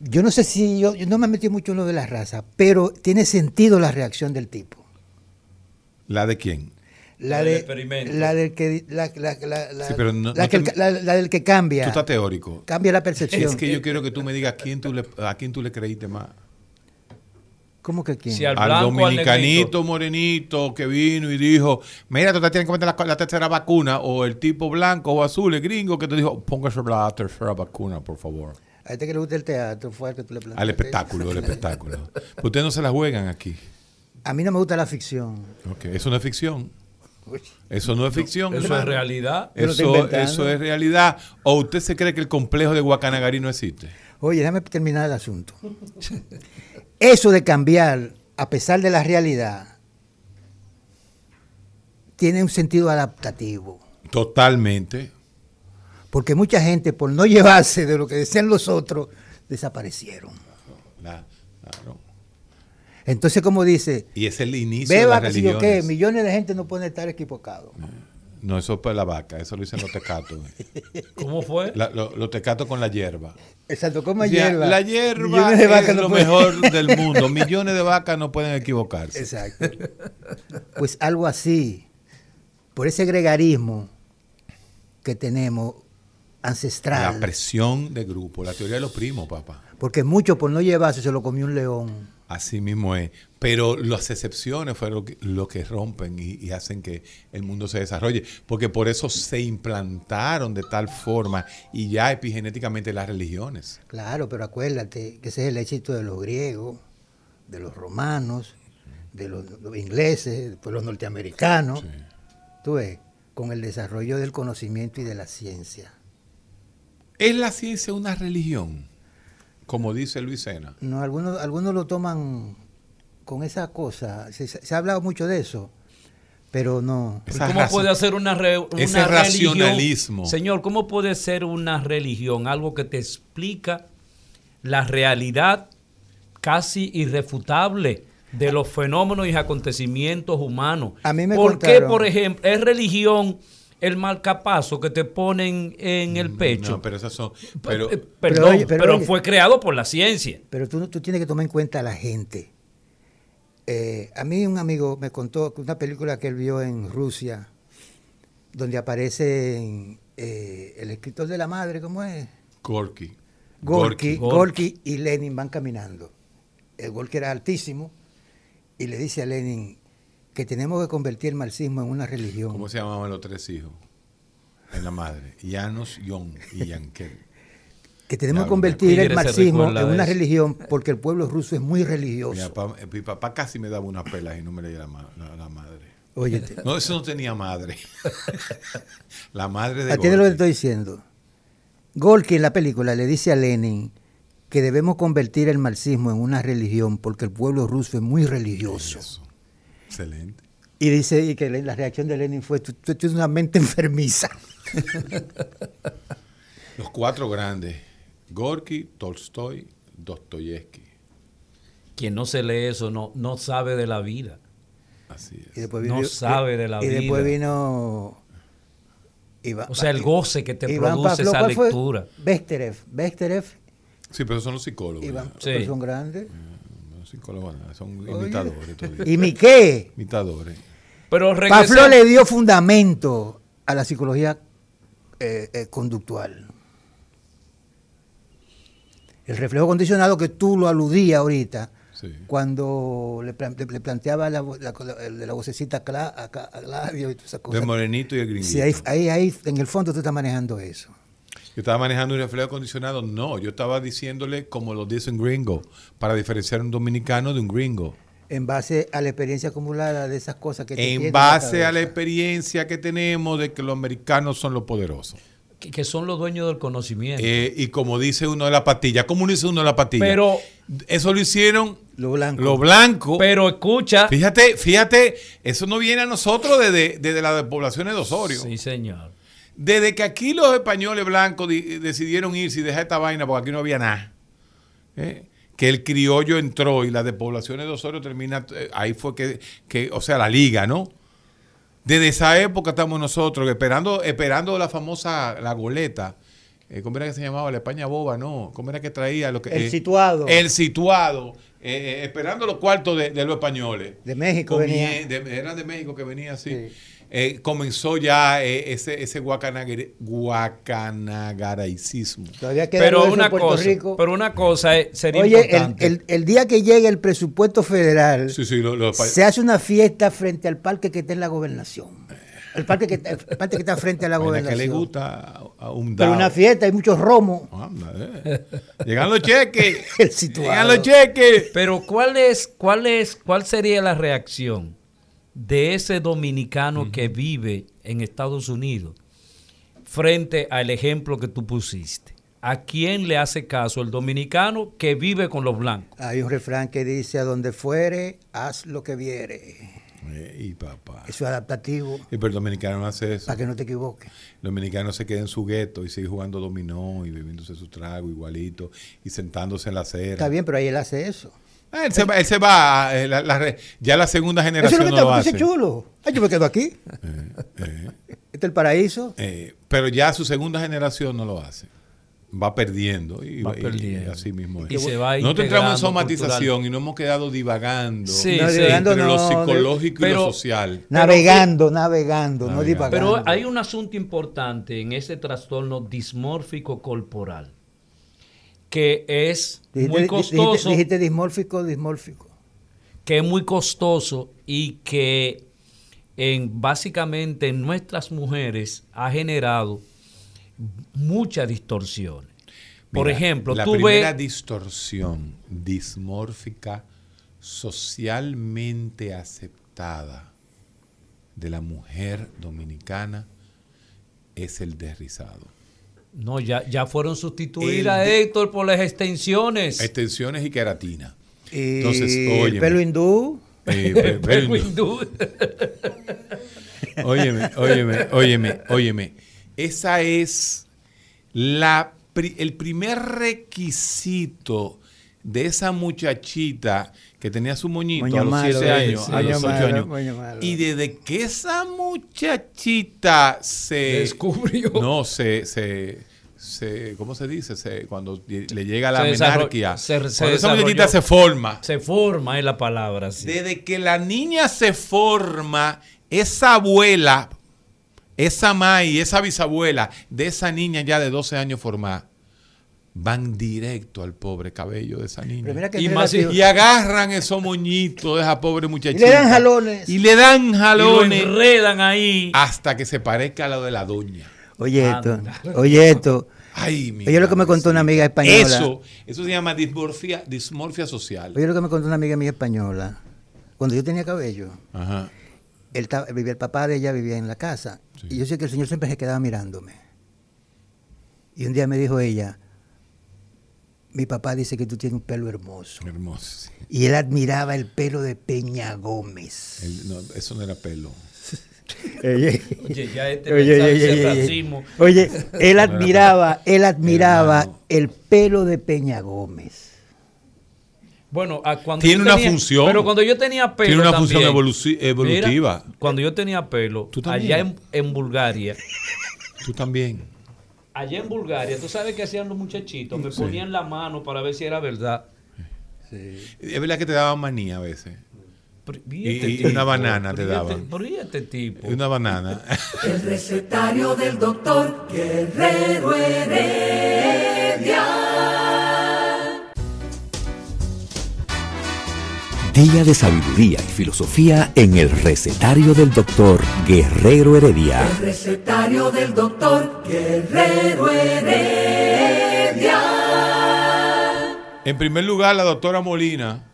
Yo no sé si yo, yo no me metí mucho en lo de la raza, pero tiene sentido la reacción del tipo. ¿La de quién? La, Del de, experimento. la del que la, la- la- la- Sí, pero no- la no que te- el- la- la del que cambia. Tú estás teórico. Cambia la percepción. Es que yo quiero que tú me digas a quién tú le, a quién tú le creíste más. ¿Cómo que quién? Si al Al blanco, al dominicanito morenito que vino y dijo, mira, tú te tienes que meter la, la tercera vacuna, o el tipo blanco o azul, el gringo, que te dijo, póngase la tercera vacuna, por favor. A este que le gusta el teatro fue al que tú le planteaste. Al espectáculo, al espectáculo. Ustedes no se la juegan aquí. A mí no me gusta la ficción. Ok, Eso no es ficción. Eso no es ficción. Eso es realidad. Eso, eso es realidad. ¿O usted se cree que el complejo de Guacanagarí no existe? Oye, déjame terminar el asunto. Eso de cambiar, a pesar de la realidad, tiene un sentido adaptativo. Totalmente. Porque mucha gente, por no llevarse de lo que decían los otros, desaparecieron. La- claro. Entonces, como dice, Y es el inicio beba, de las que qué, millones de gente no pueden estar equivocados. No, eso es para la vaca, eso lo dicen los tecatos. ¿Cómo fue? La- lo- los tecatos con la hierba. Exacto, como O sea, hierba. La hierba Millones de vacas es no lo pueden- mejor del mundo. Millones de vacas no pueden equivocarse. Exacto. Pues algo así, por ese gregarismo que tenemos ancestral. La presión de grupo, la teoría de los primos, papá. Porque mucho por no llevarse se lo comió un león. Así mismo es. Pero las excepciones fueron lo que, lo que rompen y, y hacen que el mundo se desarrolle. Porque por eso se implantaron de tal forma y ya epigenéticamente las religiones. Claro, pero acuérdate que ese es el éxito de los griegos, de los romanos, de los, los ingleses, después los norteamericanos. Tú ves, con el desarrollo del conocimiento y de la ciencia. ¿Es la ciencia una religión? Como dice Luis Sena. No, algunos, algunos lo toman con esa cosa. Se, se ha hablado mucho de eso, pero no. Esa ¿Cómo puede hacer una, re- una ese religión? racionalismo. Señor, ¿cómo puede ser una religión? Algo que te explica la realidad casi irrefutable de los fenómenos y acontecimientos humanos. A mí me ¿Por qué, por ejemplo, es religión el marcapazo que te ponen en el pecho? No, pero esas son. Pero, Eh, Pero Perdón, oye, pero, pero oye. fue creado por la ciencia. Pero tú, tú tienes que tomar en cuenta a la gente. Eh, a mí un amigo me contó que una película que él vio en Rusia, donde aparece eh, el escritor de la madre, ¿cómo es? Gorky. Gorky, Gorky y Lenin van caminando. El Gorky era altísimo y le dice a Lenin que tenemos que convertir el marxismo en una religión. ¿Cómo se llamaban los tres hijos? En la madre. Janos, Yon y Yankel. que tenemos que convertir el marxismo en una religión porque el pueblo ruso es muy Mi religioso. papá, mi papá casi me daba una pela y no me leía la, la- la madre. Óyete, No, eso no tenía madre. la madre de atiende lo que estoy diciendo. Gorky en la película le dice a Lenin que debemos convertir el marxismo en una religión porque el pueblo ruso es muy religioso. Excelente. Y dice y que la reacción de Lenin fue, tú, tú tienes una mente enfermiza. Los cuatro grandes. Gorky, Tolstoy, Dostoyevsky. Quien no se lee eso no, no sabe de la vida. Así Y es. después No sabe de la y después vida. vino... Iván- O sea, el goce que te Iván produce Pavlov, esa lectura. Besterev. Besterev, Sí, pero son los psicólogos. Iván. Sí. son grandes. Los son Oye. imitadores. todavía. ¿Y mi qué? Imitadores. Pero Pavlov regresa, le dio fundamento a la psicología eh, eh, conductual. El reflejo condicionado que tú lo aludías ahorita, Sí. cuando le, plan- le- le planteaba la, la, la- el de la vocecita a, y todas esas De cosas. Morenito y el Gringuito. Sí, ahí, ahí, ahí, en el fondo tú estás manejando eso. Yo estaba manejando un reflejo acondicionado. No, yo estaba diciéndole como lo dice un gringo, para diferenciar un dominicano de un gringo. En base a la experiencia acumulada de esas cosas que te En en base la a la experiencia que tenemos de que los americanos son los poderosos. que, que son los dueños del conocimiento. Eh, y como dice uno de la pastilla, ¿cómo dice uno de la pastilla? Pero- eso lo hicieron Lo blanco. los blancos. Pero escucha. Fíjate, fíjate, eso no viene a nosotros desde, desde las poblaciones de Osorio. Sí, señor. Desde que aquí los españoles blancos di- decidieron irse y dejar esta vaina porque aquí no había nada. ¿eh? Que el criollo entró y las despoblaciones de Osorio termina, eh, ahí fue que, que, o sea, la liga, ¿no? Desde esa época estamos nosotros esperando, esperando la famosa, la goleta. Eh, ¿Cómo era que se llamaba? La España boba, ¿no? ¿Cómo era que traía lo que... El eh, situado. El situado. eh, eh, esperando los cuartos de, de los españoles. De México Comie- venía. de- eran de México que venía así. Sí. Eh, comenzó ya eh, ese, ese queda Pero una cosa, Rico. pero una cosa es- sería Oye, el, importante. el- el día que llegue el presupuesto federal, Sí, sí, lo- lo- se hace una fiesta frente al parque que está en la gobernación. El parque que, el parque que está frente a la vaina que le gobernación. gusta a un Pero dado. una fiesta, hay muchos romos. Anda, eh. Llegan los cheques. El. Llegan los cheques. Pero ¿cuál es, cuál es, cuál sería la reacción de ese dominicano que vive en Estados Unidos frente al ejemplo que tú pusiste? ¿A quién le hace caso el dominicano que vive con los blancos? Hay un refrán que dice, a donde fuere, haz lo que viere. Eh, y papá. Eso es adaptativo, Y pero el dominicano no hace eso. para que no te equivoques. El dominicano se queda en su gueto y sigue jugando dominó y bebiéndose su trago igualito y sentándose en la acera. Está bien, pero ahí él hace eso. Ah, él, se va, él se va, eh, la- la re- ya la segunda Eso es generación lo que no te lo hace. chulo. Ay, yo me quedo aquí. Este es el paraíso. Eh, pero ya su segunda generación no lo hace. Va perdiendo. Y, Va y- perdiendo. y así mismo es. Y se va Nosotros entramos en somatización y no hemos quedado divagando Sí, No, entre lo no, psicológico y lo social. Navegando, navegando, no Navegando. divagando. Pero hay un asunto importante en ese trastorno dismórfico corporal que es Dijiste- muy costoso. Dijiste, dijiste dismórfico, dismórfico. que es muy costoso y que en, básicamente en nuestras mujeres ha generado muchas distorsiones. Por Mira, ejemplo, la tú primera ves... distorsión dismórfica socialmente aceptada de la mujer dominicana es el desrizado. No, ya, ya fueron sustituidas, de- Héctor, por las extensiones. Extensiones y queratina. Y Entonces, el óyeme. pelo hindú. Eh, pe- Pelo hindú. Óyeme, óyeme, óyeme, óyeme. Esa es la, el primer requisito de esa muchachita que tenía su moñito Moño a los malo, 7 eh, años, sí, a los moño 8 malo, años. Y desde que esa muchachita se Descubrió. No, se, se, se, ¿cómo se dice? Se, cuando le llega la Se menarquia. se- se cuando esa muchachita se forma. Se forma es la palabra. sí. Desde que la niña se forma, esa abuela, esa mai, esa bisabuela de esa niña ya de 12 años formada, van directo al pobre cabello de esa niña. Y más agarran esos moñitos de esa pobre muchachita. Y le dan jalones. Y le dan Y lo jalones enredan ahí. hasta que se parezca a lo de la doña. Oye esto, Anda. oye esto. Ay, mi Oye lo que me contó una amiga española. Eso, eso se llama dismorfia, dismorfia social. Oye lo que me contó una amiga mía española. Cuando yo tenía cabello, Ajá. él ta- vivía, el papá de ella vivía en la casa. Sí. Y yo sé que el señor siempre se quedaba mirándome. Y un día me dijo ella, mi papá dice que tú tienes un pelo hermoso. Hermoso. sí. Y él admiraba el pelo de Peña Gómez. El- no, eso no era pelo. Oye, Oye, ya este oye, oye, oye, oye. racismo. Oye, él admiraba, él admiraba Hermano. el pelo de Peña Gómez. Bueno, a cuando Tiene yo una tenía- función. Pero cuando yo tenía pelo. Tiene una también, función evoluci- evolutiva. Mira, cuando yo tenía pelo, Tú también. allá en, en Bulgaria, Tú también. Allá en Bulgaria, tú sabes qué hacían los muchachitos, me Sí. ponían la mano para ver si era verdad. Es verdad que te daban manía a veces. Y- este y tipo, una banana te este- daban. ¿y este tipo. Una banana. El recetario del doctor Guerrero Heredia. Día de sabiduría y filosofía en el recetario del doctor Guerrero Heredia. El recetario del doctor Guerrero Heredia. En primer lugar, la doctora Molina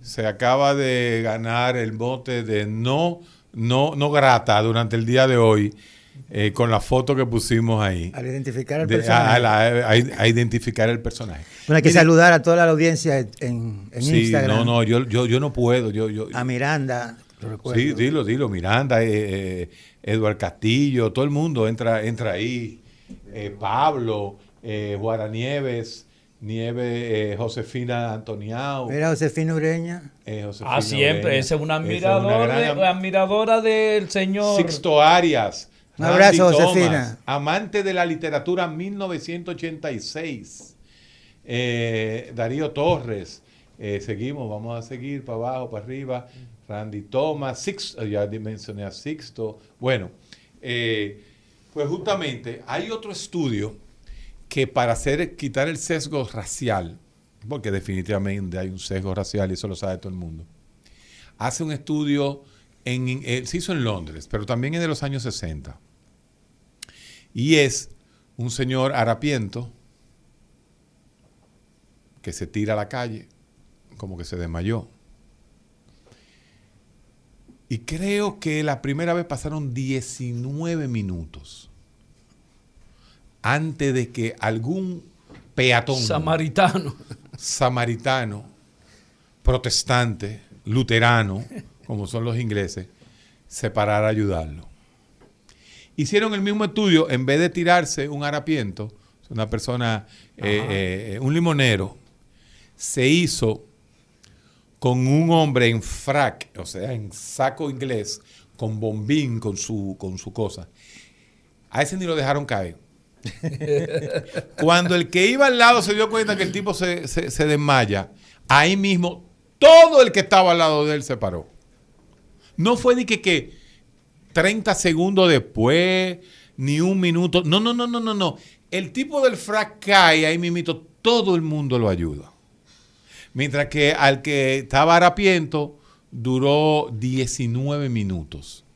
se acaba de ganar el bote de no, no, no grata durante el día de hoy eh, con la foto que pusimos ahí. Al identificar al De- personaje. a, a la- a- a identificar el personaje. Bueno, hay que saludar a toda la audiencia en, en Sí, Instagram. no, no, yo, yo, yo no puedo. Yo, yo, A Miranda, lo recuerdo. Sí, dilo, dilo. Miranda, eh, eh, Eduard Castillo, todo el mundo entra, entra ahí. Eh, Pablo, eh, Guara Nieves, Nieve, eh, Josefina Antoniao. Mira, Josefina Ureña. eh, Josefina Ah, siempre, Ureña. esa es una admiradora, gran admiradora del señor. Sixto Arias. Un abrazo, Josefina. Amante de la literatura 1986. Eh, Darío Torres. Eh, seguimos, vamos a seguir para abajo, para arriba. Randy Thomas, Sixto, ya mencioné a Sixto. Bueno, eh, pues justamente hay otro estudio que para hacer quitar el sesgo racial, porque definitivamente hay un sesgo racial y eso lo sabe todo el mundo, hace un estudio, en, en- se hizo en Londres, pero también de los años 60. Y es un señor harapiento que se tira a la calle, como que se desmayó. Y creo que la primera vez pasaron 19 minutos antes de que algún peatón Samaritano. samaritano, protestante, luterano, como son los ingleses, se parara a ayudarlo. Hicieron el mismo estudio, en vez de tirarse un harapiento, una persona, eh, eh, un limonero, se hizo con un hombre en frac, o sea, en saco inglés, con bombín, con su, con su cosa. A ese ni lo dejaron caer. Cuando el que iba al lado se dio cuenta que el tipo se, se- se desmaya, ahí mismo todo el que estaba al lado de él se paró. No fue de que, que 30 segundos después, ni un minuto. No, no, no, no, no, no. El tipo del frac cae ahí mismito, todo el mundo lo ayuda. Mientras que al que estaba harapiento duró 19 minutos.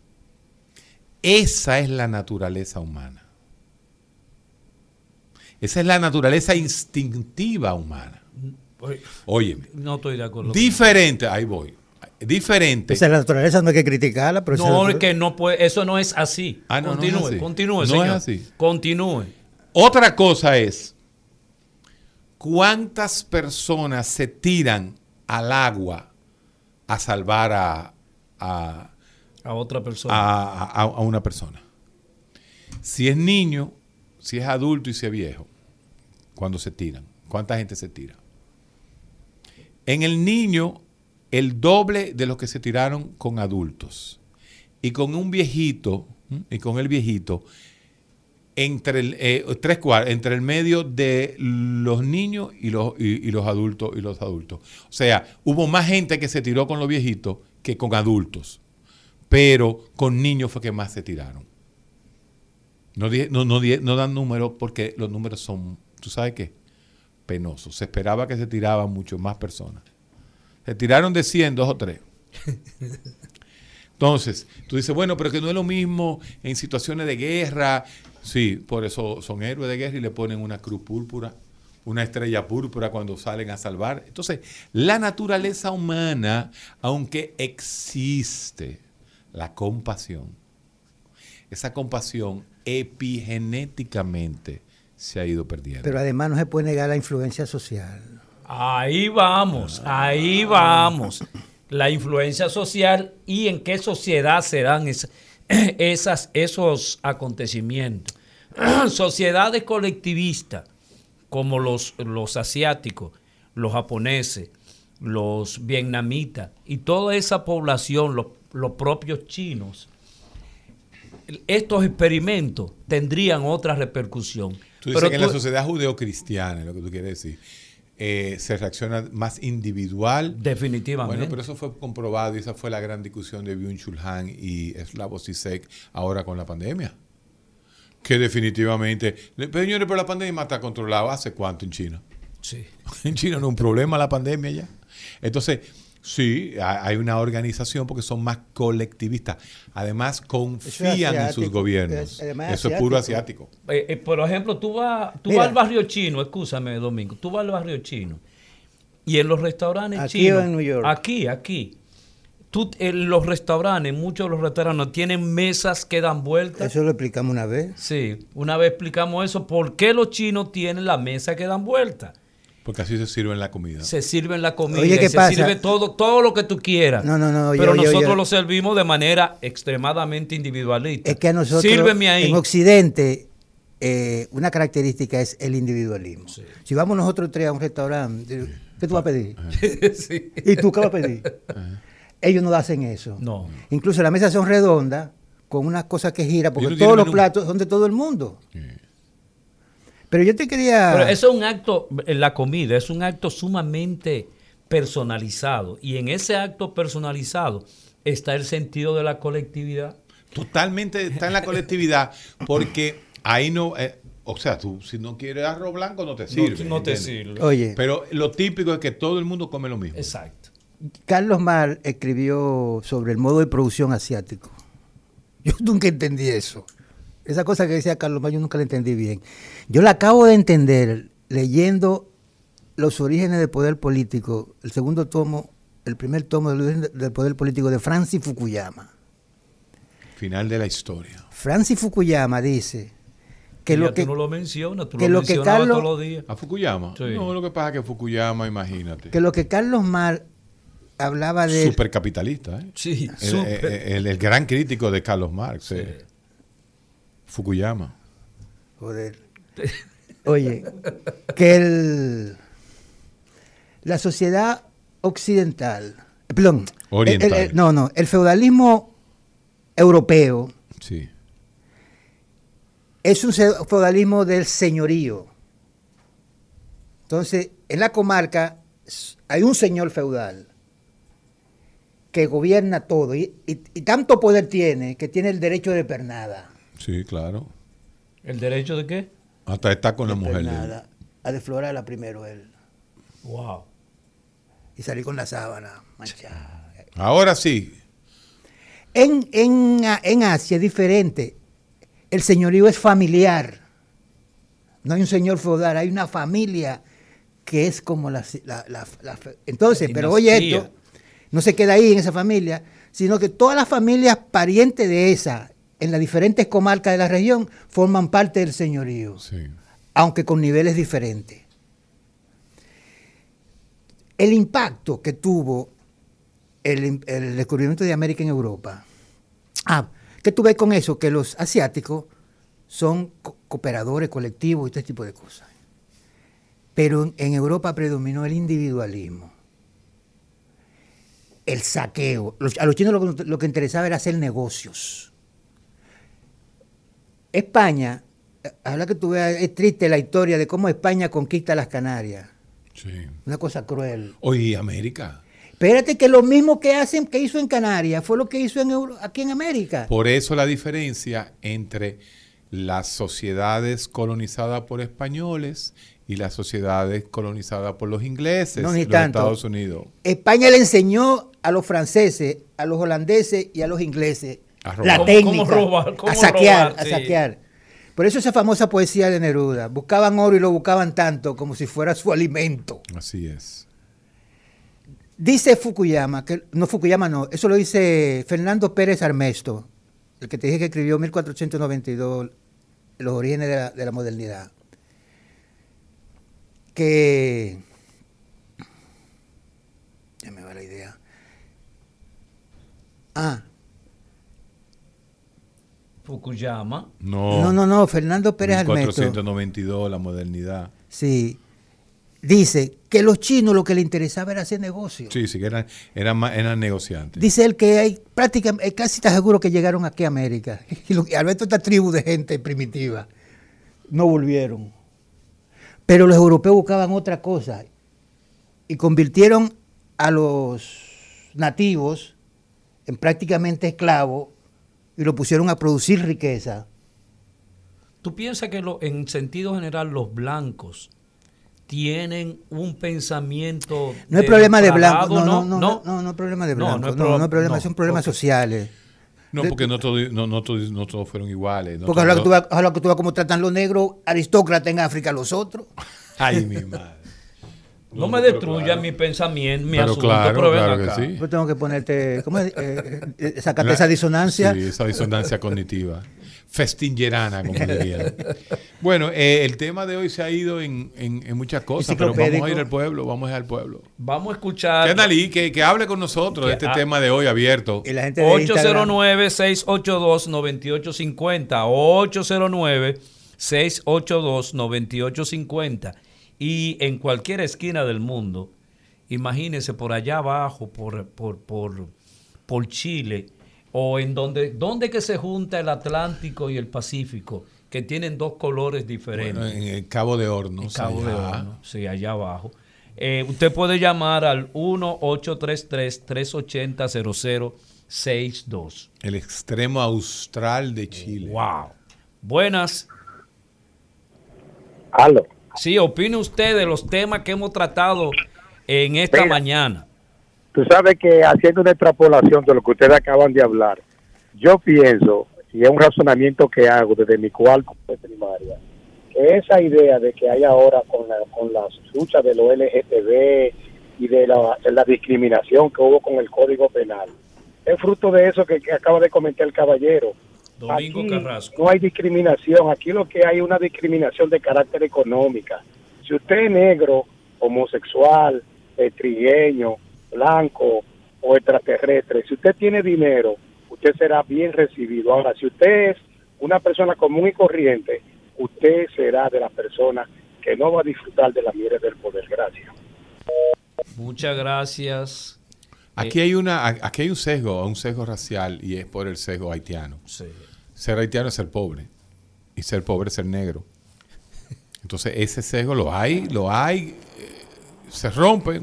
Esa es la naturaleza humana. Esa es la naturaleza instintiva humana. Óyeme. No estoy de acuerdo. Diferente, ahí voy. Diferente. O sea, la naturaleza no hay que criticarla, pero No, esa- es que no puede, eso no es así. Ah, no, no continúe, es así. continúe, No es señor. así. Continúe. Otra cosa es cuántas personas se tiran al agua a salvar a, a- A otra persona. a- a- a una persona. Si es niño, si es adulto y si es viejo, cuando se tiran. ¿Cuánta gente se tira? En el niño, el doble de los que se tiraron con adultos. Y con un viejito, y con el viejito, entre el, eh, tres cuartos, entre el medio de los niños y los, y, los adultos y los adultos. O sea, hubo más gente que se tiró con los viejitos que con adultos. Pero con niños fue que más se tiraron. No, no, no, no dan números porque los números son, ¿tú sabes qué? Penosos. Se esperaba que se tiraban mucho más personas. Se tiraron de 100, dos o tres. Entonces, tú dices, bueno, pero que no es lo mismo en situaciones de guerra. Sí, por eso son héroes de guerra y le ponen una cruz púrpura, una estrella púrpura cuando salen a salvar. Entonces, la naturaleza humana, aunque existe la compasión, esa compasión epigenéticamente se ha ido perdiendo. Pero además no se puede negar la influencia social. Ahí vamos, ahí vamos. La influencia social y en qué sociedad serán es- esas, esos acontecimientos. Sociedades colectivistas como los, los asiáticos, los japoneses, los vietnamitas y toda esa población, los, los propios chinos, estos experimentos tendrían otra repercusión. Tú dices Pero que en la sociedad judeocristiana, lo que tú quieres decir, eh, se reacciona más individual. Definitivamente. Bueno, pero eso fue comprobado y esa fue la gran discusión de Byung-Chul Han y Slavoj Zizek ahora con la pandemia. Que definitivamente, señores, pero la pandemia está controlada. ¿Hace cuánto en China? Sí. En China no es un problema la pandemia ya. Entonces, sí, ha- hay una organización porque son más colectivistas. Además, confían en sus gobiernos. es- además Eso es puro asiático. Eh, eh, por ejemplo, tú vas, tú Mira. vas al barrio chino, escúchame, Domingo, tú vas al barrio chino y en los restaurantes ¿Aquí chinos, o en New York? aquí, aquí, tú, en los restaurantes, muchos de los restaurantes tienen mesas que dan vueltas. Eso lo explicamos una vez. Sí, una vez explicamos eso, ¿por qué los chinos tienen la mesa que dan vueltas? Porque así se sirve la comida. Se sirven la comida, Oye, y ¿qué se pasa? sirve todo, todo lo que tú quieras. No, no, no, oye, Pero oye, nosotros oye. lo servimos de manera extremadamente individualista. Es que a nosotros Sírveme ahí. en Occidente eh, una característica es el individualismo. Si vamos nosotros tres a un restaurante, ¿qué tú vas a pedir? Sí. ¿Y tú qué vas a pedir? Ellos no hacen eso. No. Incluso las mesas son redondas, con unas cosas que giran, porque no todos los platos son de todo el mundo. Pero yo te quería... Pero eso es un acto, en la comida, es un acto sumamente personalizado. Y en ese acto personalizado está el sentido de la colectividad. Totalmente está en la colectividad porque ahí no, eh, o sea, tú si no quieres arroz blanco no te sirve. no te ¿entiendes? sirve. Oye, Pero lo típico es que todo el mundo come lo mismo. Exacto. Carlos Mar escribió sobre el modo de producción asiático. Yo nunca entendí eso. Esa cosa que decía Carlos Mar, yo nunca la entendí bien. Yo la acabo de entender leyendo Los orígenes del poder político, el segundo tomo, el primer tomo del del poder político de Francis Fukuyama. Final de la historia. Francis Fukuyama dice que lo que, tú no lo mencionas, tú que lo lo que Carlos- todos los días. ¿A Fukuyama? Sí. No, lo que pasa es que Fukuyama, imagínate. que lo que Carlos Mar hablaba de Supercapitalista, ¿eh? Sí, El, el- el- el gran crítico de Carlos Marx. eh. Fukuyama. Joder. Oye, que el, la sociedad occidental, perdón, Oriental. el- el- no, no, el feudalismo europeo Sí. es un feudalismo del señorío. Entonces, en la comarca hay un señor feudal que gobierna todo y, y- y tanto poder tiene que tiene el derecho de pernada. Sí, claro. ¿El derecho de qué? Hasta está con la mujer. pernada, a deflorarla primero él. Wow. y salí con la sábana manchada. Ahora sí. En, en, en Asia es diferente. El señorío es familiar. No hay un señor feudal, hay una familia que es como la... la- la- la- entonces, La pero oye esto, no se queda ahí en esa familia, sino que todas las familias parientes de esa, en las diferentes comarcas de la región, forman parte del señorío Sí. aunque con niveles diferentes. El impacto que tuvo el, el descubrimiento de América en Europa. Ah, ¿qué tú ves con eso? Que los asiáticos son co- cooperadores colectivos y este tipo de cosas. Pero en, en Europa predominó el individualismo, el saqueo. Los- a los chinos lo que interesaba era hacer negocios. España habla que tú veas, es triste la historia de cómo España conquista las Canarias. Sí. Una cosa cruel. Oye, América. Espérate que lo mismo que hacen que hizo en Canarias fue lo que hizo en Euro- aquí en América. Por eso la diferencia entre las sociedades colonizadas por españoles y las sociedades colonizadas por los ingleses, No, ni los tanto. Estados Unidos. España le enseñó a los franceses, a los holandeses y a los ingleses A robar. la ¿Cómo- técnica cómo robar? ¿Cómo a saquear, robar? a saquear. Por eso esa famosa poesía de Neruda, buscaban oro y lo buscaban tanto como si fuera su alimento. Así es. Dice Fukuyama, que no Fukuyama no, eso lo dice Fernando Pérez Armesto, el que te dije que escribió 1492 los orígenes de la, de la modernidad. Que ya me va la idea. Ah, Fukuyama. No, no, no, no, Fernando Pérez Armesto. 492, la modernidad. Sí. Dice que los chinos lo que les interesaba era hacer negocio. Sí, sí, que eran, eran, eran negociantes. Dice él que hay prácticamente, casi está seguro que llegaron aquí a América. Y lo- y al ver toda esta tribu de gente primitiva, no volvieron. Pero los europeos buscaban otra cosa y convirtieron a los nativos en prácticamente esclavos y lo pusieron a producir riqueza. ¿Tú piensas que lo- en sentido general los blancos tienen un pensamiento No es problema de blanco, no, no, no, no, no, no es problema de No, blanco, no no, es no, pro- es problema, no, son problemas sociales. No, porque no, todo- no, no todos- no todos fueron iguales. no Porque ahora que, todos- tú vas, ahora que tú vas como tratan los negros aristócratas en África los otros. Ay, mi madre. No me destruya claro. mi pensamiento, mi Pero asunto, claro, pero ven claro que acá. sí. Yo tengo que ponerte, ¿cómo es? Eh, eh, sacarte La- esa disonancia. Sí, esa disonancia cognitiva. Festingerana, como dirían. Bueno, eh, el tema de hoy se ha ido en, en- en muchas cosas, pero vamos a ir al pueblo, vamos a ir al pueblo. Vamos a escuchar Que Analí, que, que hable con nosotros de este tema de hoy abierto. Y la gente de Instagram- 809-682-9850. 809-682-9850. Y en cualquier esquina del mundo, imagínese por allá abajo, por, por, por, por Chile, o en donde, donde que se junta el Atlántico y el Pacífico, que tienen dos colores diferentes. Bueno, en el Cabo de Hornos. En Cabo de allá. Horno, sí, allá abajo. Eh, usted puede llamar al 1-833-380-0062. El extremo austral de Chile. Wow. Buenas. Aló. Sí, opine usted de los temas que hemos tratado en esta Mira. mañana. Tú sabes que haciendo una extrapolación de lo que ustedes acaban de hablar, yo pienso, y es un razonamiento que hago desde mi cuarto de primaria, que esa idea de que hay ahora con, la, con las luchas de los LGTB y de la, de la discriminación que hubo con el Código Penal, es fruto de eso que, que acaba de comentar el caballero. Domingo Aquí Carrasco. No hay discriminación, aquí lo que hay es una discriminación de carácter económica. Si usted es negro, homosexual, eh, trigueño, blanco o extraterrestre, si usted tiene dinero, usted será bien recibido. Ahora, si usted es una persona común y corriente, usted será de las personas que no va a disfrutar de la mieles del poder. Gracias. Muchas gracias. Aquí hay una, aquí hay un sesgo, un sesgo racial y es por el sesgo haitiano. Sí. Ser haitiano es ser pobre y ser pobre es ser negro. Entonces ese sesgo lo hay, lo hay, eh, se rompe,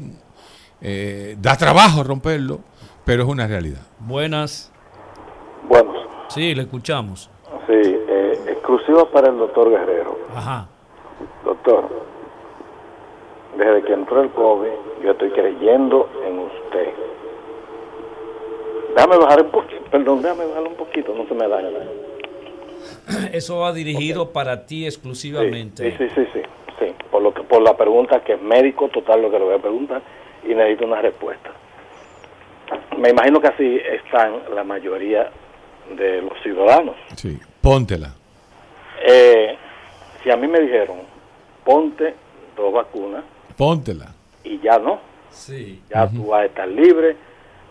eh, da trabajo romperlo, pero es una realidad. Buenas. Bueno, Sí, le escuchamos. sí, eh, exclusiva para el doctor Guerrero. Ajá. Doctor, desde que entró el COVID, yo estoy creyendo en usted. Déjame bajar un poquito, perdón, déjame bajar un poquito, no se me daña. Eso va dirigido para ti exclusivamente. sí, sí, sí, sí, sí, por, lo que, por la pregunta que es médico total lo que le voy a preguntar y necesito una respuesta. Me imagino que así están la mayoría de los ciudadanos. Sí, póntela. Eh, si a mí me dijeron, ponte dos vacunas Póntela. y ya no, Sí. ya tú vas a estar libre.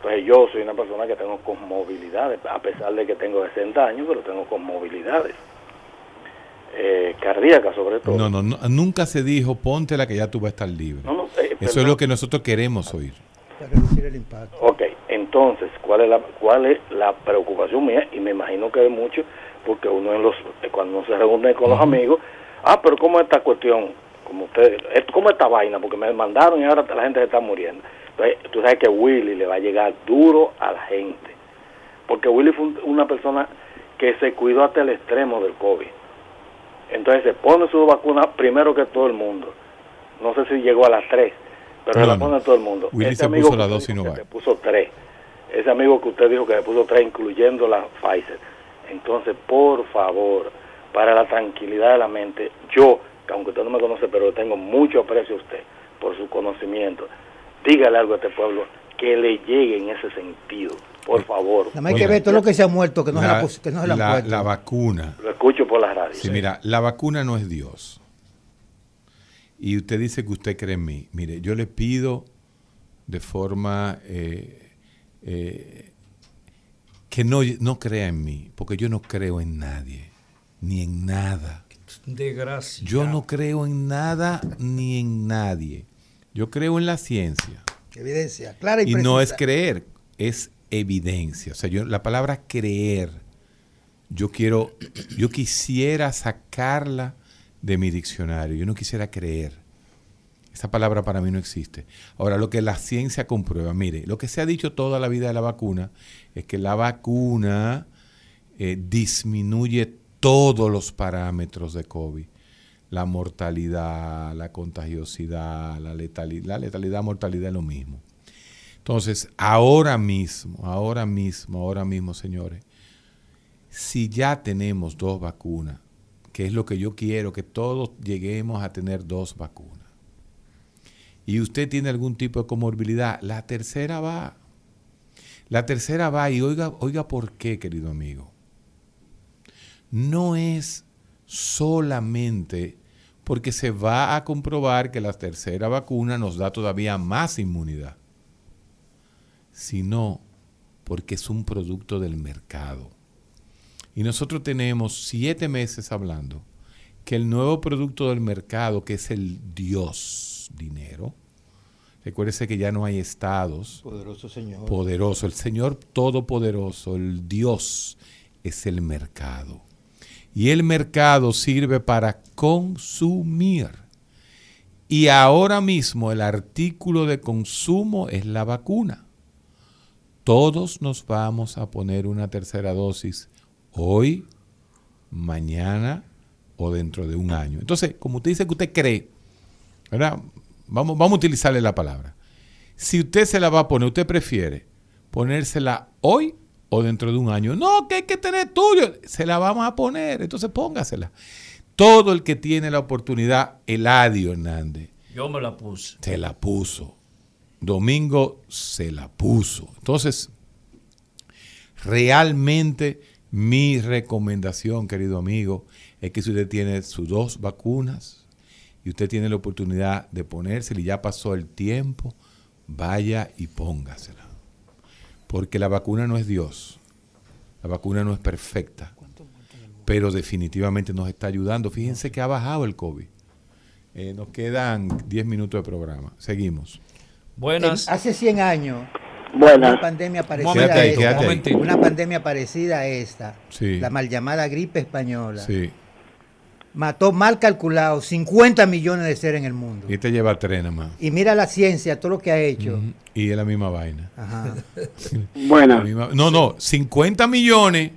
Entonces yo soy una persona que tengo conmovilidades, a pesar de que tengo 60 años, pero tengo conmovilidades. Eh, cardíacas sobre todo. No, no, no, nunca se dijo póntela que ya tú vas a estar libre. No, no, eh, Eso es lo que nosotros queremos oír. Para reducir el impacto. Ok, entonces, ¿cuál es, la, ¿cuál es la preocupación mía? Y me imagino que de muchos, porque uno en los, cuando uno se reúne con los amigos, ah, pero ¿cómo esta cuestión? Como usted, ¿cómo esta vaina? Porque me mandaron y ahora la gente se está muriendo. Entonces, tú sabes que Willy le va a llegar duro a la gente, porque Willy fue una persona que se cuidó hasta el extremo del COVID. Entonces se pone su vacuna primero que todo el mundo. No sé si llegó a las tres, pero se la pone todo el mundo. Willy se puso la dos y no va. Se puso tres. Ese amigo que usted dijo que se puso tres, incluyendo la Pfizer. Entonces, por favor, para la tranquilidad de la mente, yo, aunque usted no me conoce, pero tengo mucho aprecio a usted por su conocimiento, dígale algo a este pueblo que le llegue en ese sentido, por favor. Nada más hay que ver todo lo que se ha muerto, que no, la, se, la, que no se la, la, la vacuna. Lo escucho por la radio. Sí, mira, la vacuna no es Dios. Y usted dice que usted cree en mí. Mire, yo le pido de forma eh, eh, que no, no crea en mí, porque yo no creo en nadie, ni en nada. Desgracia. Yo no creo en nada ni en nadie. Yo creo en la ciencia. Evidencia, clara y, y no es creer, es evidencia. O sea, yo la palabra creer, yo quiero, yo quisiera sacarla de mi diccionario. Yo no quisiera creer. Esa palabra para mí no existe. Ahora, lo que la ciencia comprueba, mire, lo que se ha dicho toda la vida de la vacuna es que la vacuna eh, disminuye todos los parámetros de COVID. La mortalidad, la contagiosidad, la letalidad, la letalidad, mortalidad es lo mismo. Entonces, ahora mismo, ahora mismo, ahora mismo, señores, si ya tenemos dos vacunas, que es lo que yo quiero, que todos lleguemos a tener dos vacunas, y usted tiene algún tipo de comorbilidad, la tercera va. La tercera va y oiga, oiga por qué, querido amigo. No es solamente porque se va a comprobar que la tercera vacuna nos da todavía más inmunidad, sino porque es un producto del mercado. Y nosotros tenemos siete meses hablando que el nuevo producto del mercado, que es el Dios dinero, recuérdese que ya no hay estados. Poderoso Señor. Poderoso, el Señor Todopoderoso, el Dios es el mercado. Y el mercado sirve para consumir. Y ahora mismo el artículo de consumo es la vacuna. Todos nos vamos a poner una tercera dosis hoy, mañana o dentro de un año. Entonces, como usted dice que usted cree, ¿verdad? Vamos, vamos a utilizarle la palabra. Si usted se la va a poner, usted prefiere ponérsela hoy o dentro de un año. No, que hay que tener tuyo. Se la vamos a poner, entonces póngasela. Todo el que tiene la oportunidad, Eladio Hernández. Yo me la puse. Se la puso. Domingo se la puso. Entonces, realmente mi recomendación, querido amigo, es que si usted tiene sus dos vacunas y usted tiene la oportunidad de ponérsela y ya pasó el tiempo, vaya y póngasela. Porque la vacuna no es Dios. La vacuna no es perfecta. Pero definitivamente nos está ayudando. Fíjense que ha bajado el COVID. Eh, nos quedan 10 minutos de programa. Seguimos. Buenas. En- hace 100 años, Buenas. una pandemia parecida Quédate a esta, momentito. una pandemia parecida a esta, Sí. la mal llamada gripe española, Sí. Mató mal calculado 50 millones de seres en el mundo. Y este lleva tres nada más. Y mira la ciencia, todo lo que ha hecho. Ujú. Y es la misma vaina. Ajá. La Buenas. misma- no, no, 50 millones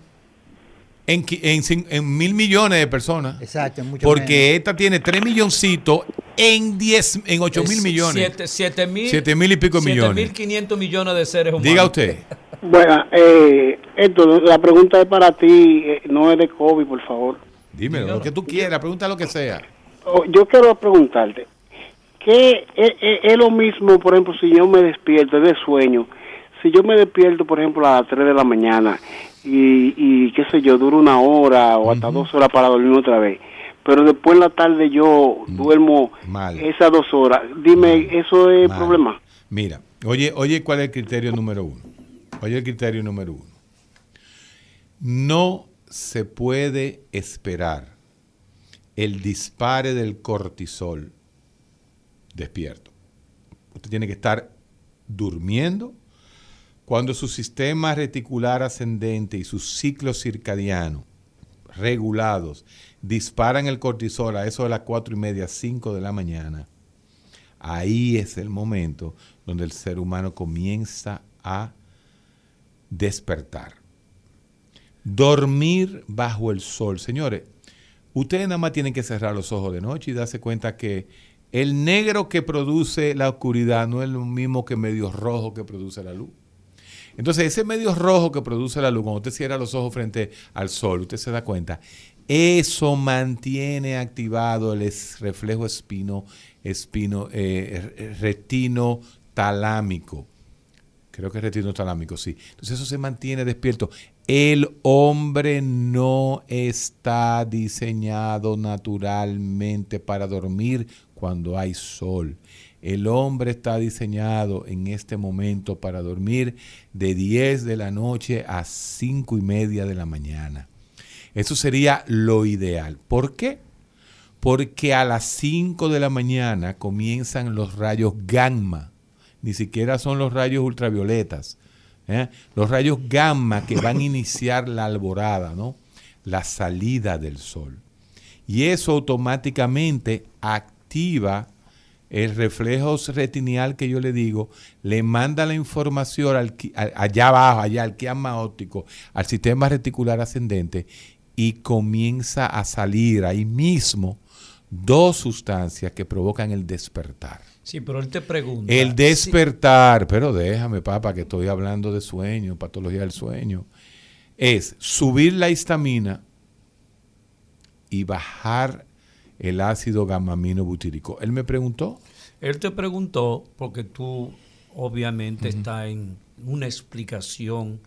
en, en, en mil millones de personas. Exacto, mucho Porque esta tiene 3 milloncitos en 10, en 8 mil Es millones. Siete, siete mil. Siete mil y pico siete millones. mil quinientos millones de seres humanos. Diga usted. Buenas. Eh, esto, la pregunta es para ti, eh, no es de COVID, por favor. Dímelo, lo que tú quieras, pregunta lo que sea. Oh, yo quiero preguntarte, ¿qué es, es- es lo mismo, por ejemplo, si yo me despierto de sueño? Si yo me despierto, por ejemplo, a las 3 de la mañana y, y qué sé yo, duro una hora o hasta dos horas para dormir otra vez, pero después en la tarde yo duermo Mal. esas dos horas, dime, ¿eso es Mal. problema? Mira, oye, oye, ¿cuál es el criterio número uno? Oye, el criterio número uno. No se puede esperar el dispare del cortisol despierto. Usted tiene que estar durmiendo cuando su sistema reticular ascendente y su ciclo circadiano regulados, disparan el cortisol a eso de las cuatro y media, 5 de la mañana, ahí es el momento donde el ser humano comienza a despertar. Dormir bajo el sol. Señores, ustedes nada más tienen que cerrar los ojos de noche y darse cuenta que el negro que produce la oscuridad no es lo mismo que medio rojo que produce la luz. Entonces, ese medio rojo que produce la luz, cuando usted cierra los ojos frente al sol, usted se da cuenta, eso mantiene activado el reflejo espino, espino, eh, retino talámico. Creo que es retino talámico, sí. Entonces eso se mantiene despierto. El hombre no está diseñado naturalmente para dormir cuando hay sol. El hombre está diseñado en este momento para dormir de 10 de la noche a 5 y media de la mañana. Eso sería lo ideal. ¿Por qué? Porque a las 5 de la mañana comienzan los rayos gamma. Ni siquiera son los rayos ultravioletas. ¿Eh? Los rayos gamma que van a iniciar la alborada, ¿no? La salida del sol. Y eso automáticamente activa el reflejo retinial que yo le digo, le manda la información al, allá abajo, allá al quiasma óptico, al sistema reticular ascendente y comienza a salir ahí mismo dos sustancias que provocan el despertar. Sí, pero él te pregunta. El despertar, pero déjame, papá, que estoy hablando de sueño, patología del sueño, es subir la histamina y bajar el ácido gamamino butírico. Él me preguntó. Él te preguntó porque tú obviamente está en una explicación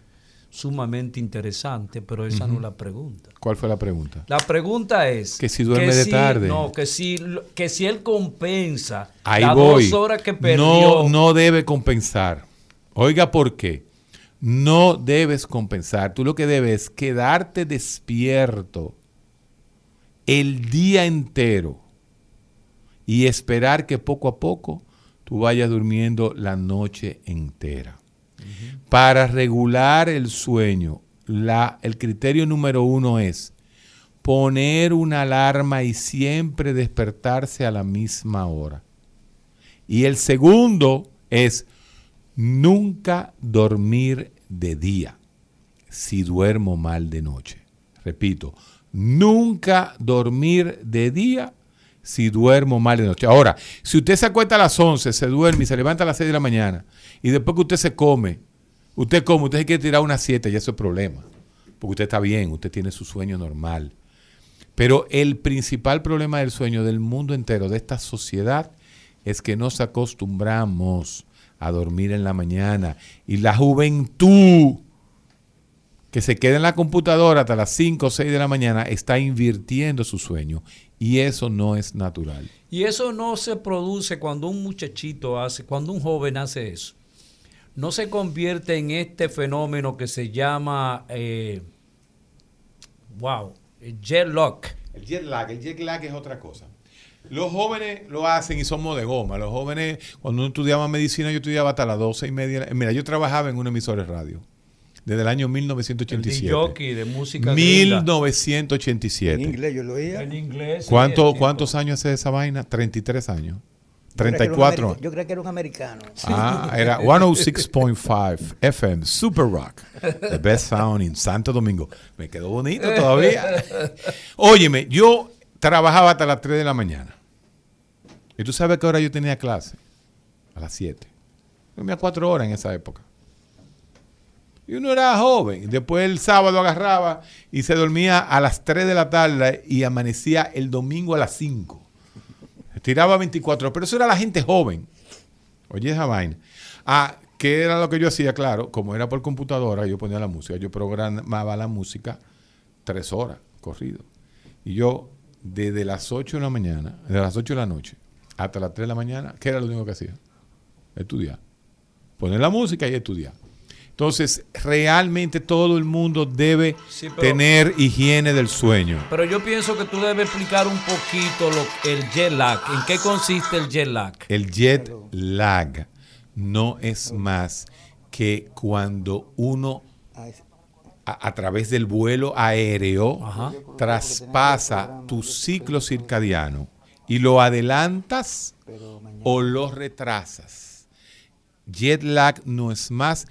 sumamente interesante, pero esa no es la pregunta. ¿Cuál fue la pregunta? La pregunta es que si duerme de tarde. No, que si que si él compensa las dos horas que perdió. No, no debe compensar. Oiga, ¿por qué? No debes compensar. Tú lo que debes es quedarte despierto el día entero y esperar que poco a poco tú vayas durmiendo la noche entera. Para regular el sueño, la, el criterio número uno es poner una alarma y siempre despertarse a la misma hora. Y el segundo es nunca dormir de día si duermo mal de noche. Repito, nunca dormir de día si duermo mal de noche. Ahora, si usted se acuesta a las 11, se duerme y se levanta a las 6 de la mañana, y después que usted se come, usted come, usted se quiere tirar unas 7, ya eso es problema. Porque usted está bien, usted tiene su sueño normal. Pero el principal problema del sueño del mundo entero, de esta sociedad, es que nos acostumbramos a dormir en la mañana. Y la juventud que se queda en la computadora hasta las 5 o 6 de la mañana está invirtiendo su sueño y eso no es natural. Y eso no se produce cuando un muchachito hace, cuando un joven hace eso. No se convierte en este fenómeno que se llama, eh, wow, jet lag. El jet lag, el jet lag es otra cosa. Los jóvenes lo hacen y somos de goma. Los jóvenes, cuando uno estudiaba medicina, yo estudiaba hasta las 12 y media. Mira, yo trabajaba en un emisor de radio desde el año 1987. El jockey de música 1987. En inglés yo lo oía. En inglés. ¿Cuánto, ¿Cuántos años hace esa vaina? 33 años. 34. Yo creo que era un americano. Ah, era 106.5 FM, Super Rock. The best sound in Santo Domingo. Me quedó bonito todavía. Óyeme, yo trabajaba hasta las 3 de la mañana. ¿Y tú sabes qué hora yo tenía clase? A las 7. Dormía 4 horas en esa época. Y uno era joven. Después el sábado agarraba y se dormía a las 3 de la tarde y amanecía el domingo a las 5. Tiraba 24, pero eso era la gente joven. Oye esa vaina. Ah, ¿qué era lo que yo hacía? Claro, como era por computadora, yo ponía la música. Yo programaba la música tres horas corrido. Y yo, desde las 8 de la mañana, de las 8 de la noche hasta las 3 de la mañana, ¿qué era lo único que hacía? Estudiar. Poner la música y estudiar. Entonces, realmente todo el mundo debe tener higiene del sueño. Pero yo pienso que tú debes explicar un poquito lo, el jet lag. ¿En qué consiste el jet lag? El jet lag no es más que cuando uno a, a través del vuelo aéreo, traspasa tu ciclo circadiano y lo adelantas o lo retrasas. Jet lag no es más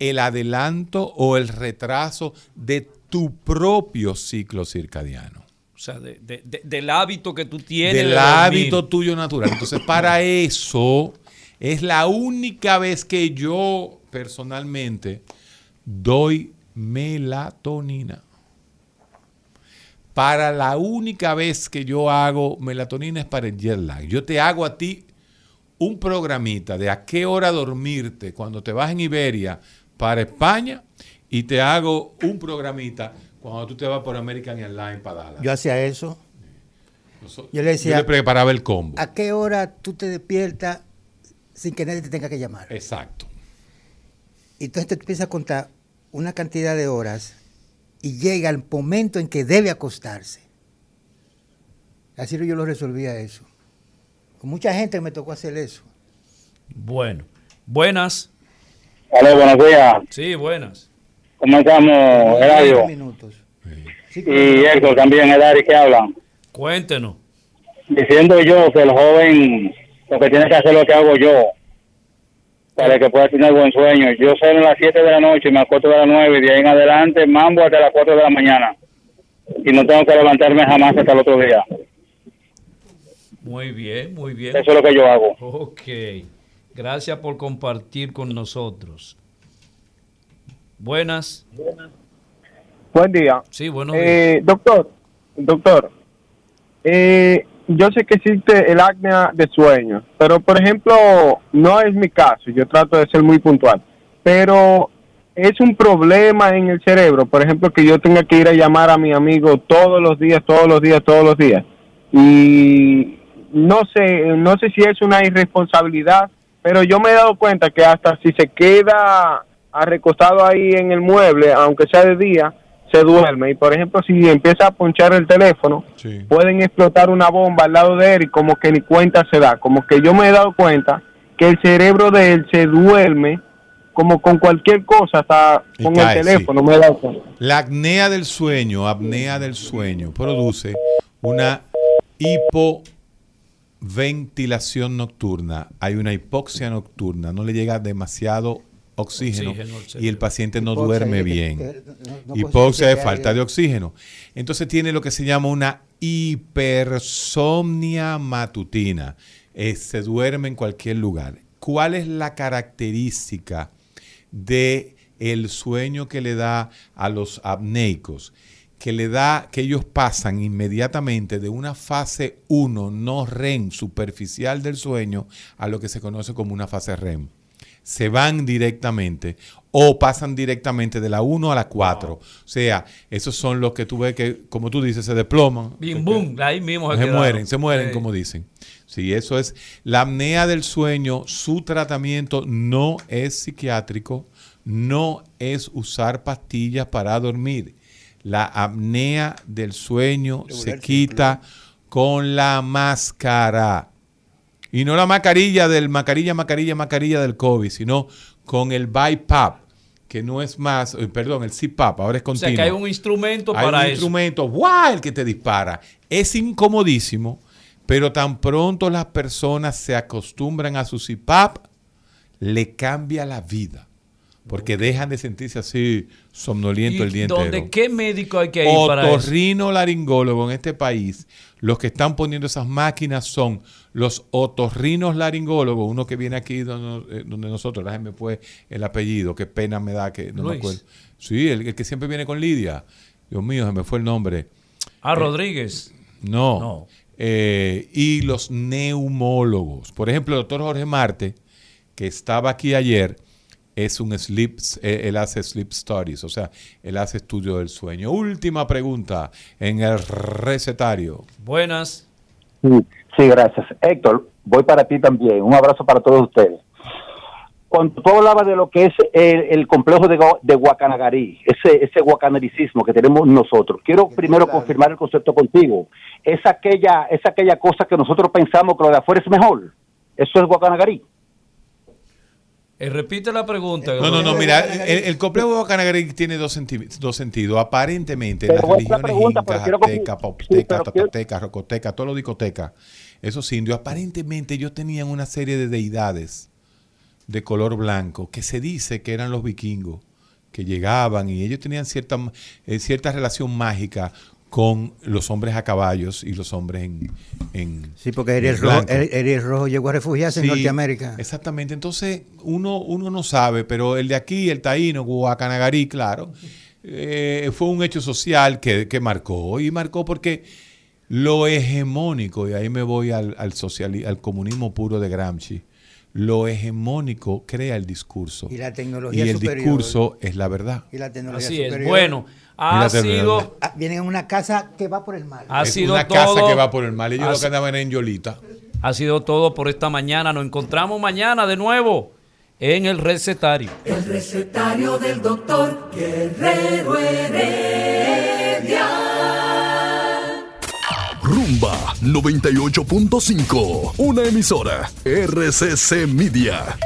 el adelanto o el retraso de tu propio ciclo circadiano. O sea, de- de- de- del hábito que tú tienes. Del hábito tuyo natural. Entonces, para eso es la única vez que yo personalmente doy melatonina. Para la única vez que yo hago melatonina es para el jet lag. Yo te hago a ti un programita de a qué hora dormirte cuando te vas en Iberia para España y te hago un programita cuando tú te vas por American Airlines para Dallas. Yo hacía eso. Yo le decía, yo le preparaba el combo. ¿a qué hora tú te despiertas sin que nadie te tenga que llamar? Exacto. Y entonces te empieza a contar una cantidad de horas y llega el momento en que debe acostarse. Así yo lo resolvía eso. Con mucha gente me tocó hacer eso. Bueno. Buenas. Hola, buenos días. Sí, buenas. ¿Cómo estamos, Eladio? Minutos. Sí, Y Héctor también, Edari, que hablan. Cuéntenos. Diciendo yo que el joven lo que tiene que hacer lo que hago yo para que pueda tener buen sueño. Yo salgo a las 7 de la noche y me acuesto a las 9 y de ahí en adelante mambo hasta las 4 de la mañana. Y no tengo que levantarme jamás hasta el otro día. Muy bien, muy bien. Eso es lo que yo hago. Ok. Gracias por compartir con nosotros. Buenas. Buen día. Sí, buenos Eh, doctor, doctor, eh, yo sé que existe el apnea de sueño, pero por ejemplo, no es mi caso, yo trato de ser muy puntual, pero es un problema en el cerebro, por ejemplo, que yo tenga que ir a llamar a mi amigo todos los días, todos los días, todos los días, y no sé, no sé si es una irresponsabilidad, pero yo me he dado cuenta que hasta si se queda recostado ahí en el mueble, aunque sea de día, se duerme. Y por ejemplo, si empieza a ponchar el teléfono, pueden explotar una bomba al lado de él y como que ni cuenta se da. Como que yo me he dado cuenta que el cerebro de él se duerme como con cualquier cosa, hasta Y con cae, el teléfono, me he dado cuenta. La apnea del sueño, apnea del sueño, produce una hipoventilación nocturna. Hay una hipoxia nocturna, no le llega demasiado oxígeno, y el paciente no Hipoxia duerme bien. que no- no hipoxia es falta haya- de oxígeno. Entonces tiene lo que se llama una hipersomnia matutina. Eh, se duerme en cualquier lugar. ¿Cuál es la característica de el sueño que le da a los apneicos? Que le da que ellos pasan inmediatamente de una fase 1 no REM superficial del sueño a lo que se conoce como una fase REM se van directamente o pasan directamente de la 1 a la 4. O sea, esos son los que tú ves que, como tú dices, se desploman. Bim, bum, ahí mismo se Se mueren, se mueren, como dicen. Sí, eso es. La apnea del sueño, su tratamiento no es psiquiátrico, no es usar pastillas para dormir. La apnea del sueño se quita con la máscara. Y no la mascarilla del mascarilla, mascarilla, mascarilla del COVID, sino con el BiPAP, que no es más, eh, perdón, el CPAP, ahora es O continuo. sea, que hay un instrumento Hay para un eso. instrumento, ¡guau! el que te dispara. Es incomodísimo, pero tan pronto las personas se acostumbran a su CPAP, le cambia la vida. Porque dejan de sentirse así somnoliento ¿Y el día dónde, entero. ¿Qué médico hay que ir para eso? Otorrino-laringólogo en este país, los que están poniendo esas máquinas son los otorrinos laringólogos, uno que viene aquí donde, eh, donde nosotros, la me fue el apellido, qué pena me da que no me Luis. acuerdo. Sí, el, el que siempre viene con Lidia. Dios mío, se me fue el nombre. Ah, Eh, Rodríguez. No. No. Eh, y los neumólogos. Por ejemplo, el doctor Jorge Marte, que estaba aquí ayer, es un sleep, eh, él hace sleep studies, o sea, él hace estudio del sueño. Última pregunta en el recetario. Buenas. Sí, sí, gracias. Héctor, voy para ti también. Un abrazo para todos ustedes. Cuando tú hablabas de lo que es el, el complejo de, de Guacanagarí, ese, ese guacanaricismo que tenemos nosotros, quiero primero confirmar el concepto contigo. Es aquella, es aquella cosa que nosotros pensamos que lo de afuera es mejor. Eso es Guacanagarí. Eh, repite la pregunta. No, no, no, mira, el, el complejo de Guacanagarí tiene dos, senti- dos sentidos. Aparentemente, Pero las religiones incas, quiero que- azteca, sí, popteca, pero quiero- tapateca, rocoteca, todos los discotecas, esos indios, aparentemente ellos tenían una serie de deidades de color blanco que se dice que eran los vikingos, que llegaban y ellos tenían cierta, eh, cierta relación mágica con los hombres a caballos y los hombres en... en Sí, porque en Rojo, Rojo llegó a refugiarse en Norteamérica. Exactamente. Entonces, uno, uno no sabe, pero el de aquí, el taíno, Guacanagarí, claro, eh, fue un hecho social que, que marcó. Y marcó porque lo hegemónico, y ahí me voy al, al, sociali- al comunismo puro de Gramsci, lo hegemónico crea el discurso. Y la tecnología Y el superior. discurso es la verdad. Y la tecnología Así es. superior. Bueno, ha Mírate, sido, Ah, Vienen en una casa que va por el mar. ha es sido una todo. casa que va por el mal. Ellos ha lo que andaban en Yolita. Ha sido todo por esta mañana. Nos encontramos mañana de nuevo en el recetario. El recetario del doctor Guerrero Heredia. Rumba 98.5, una emisora RCC Media.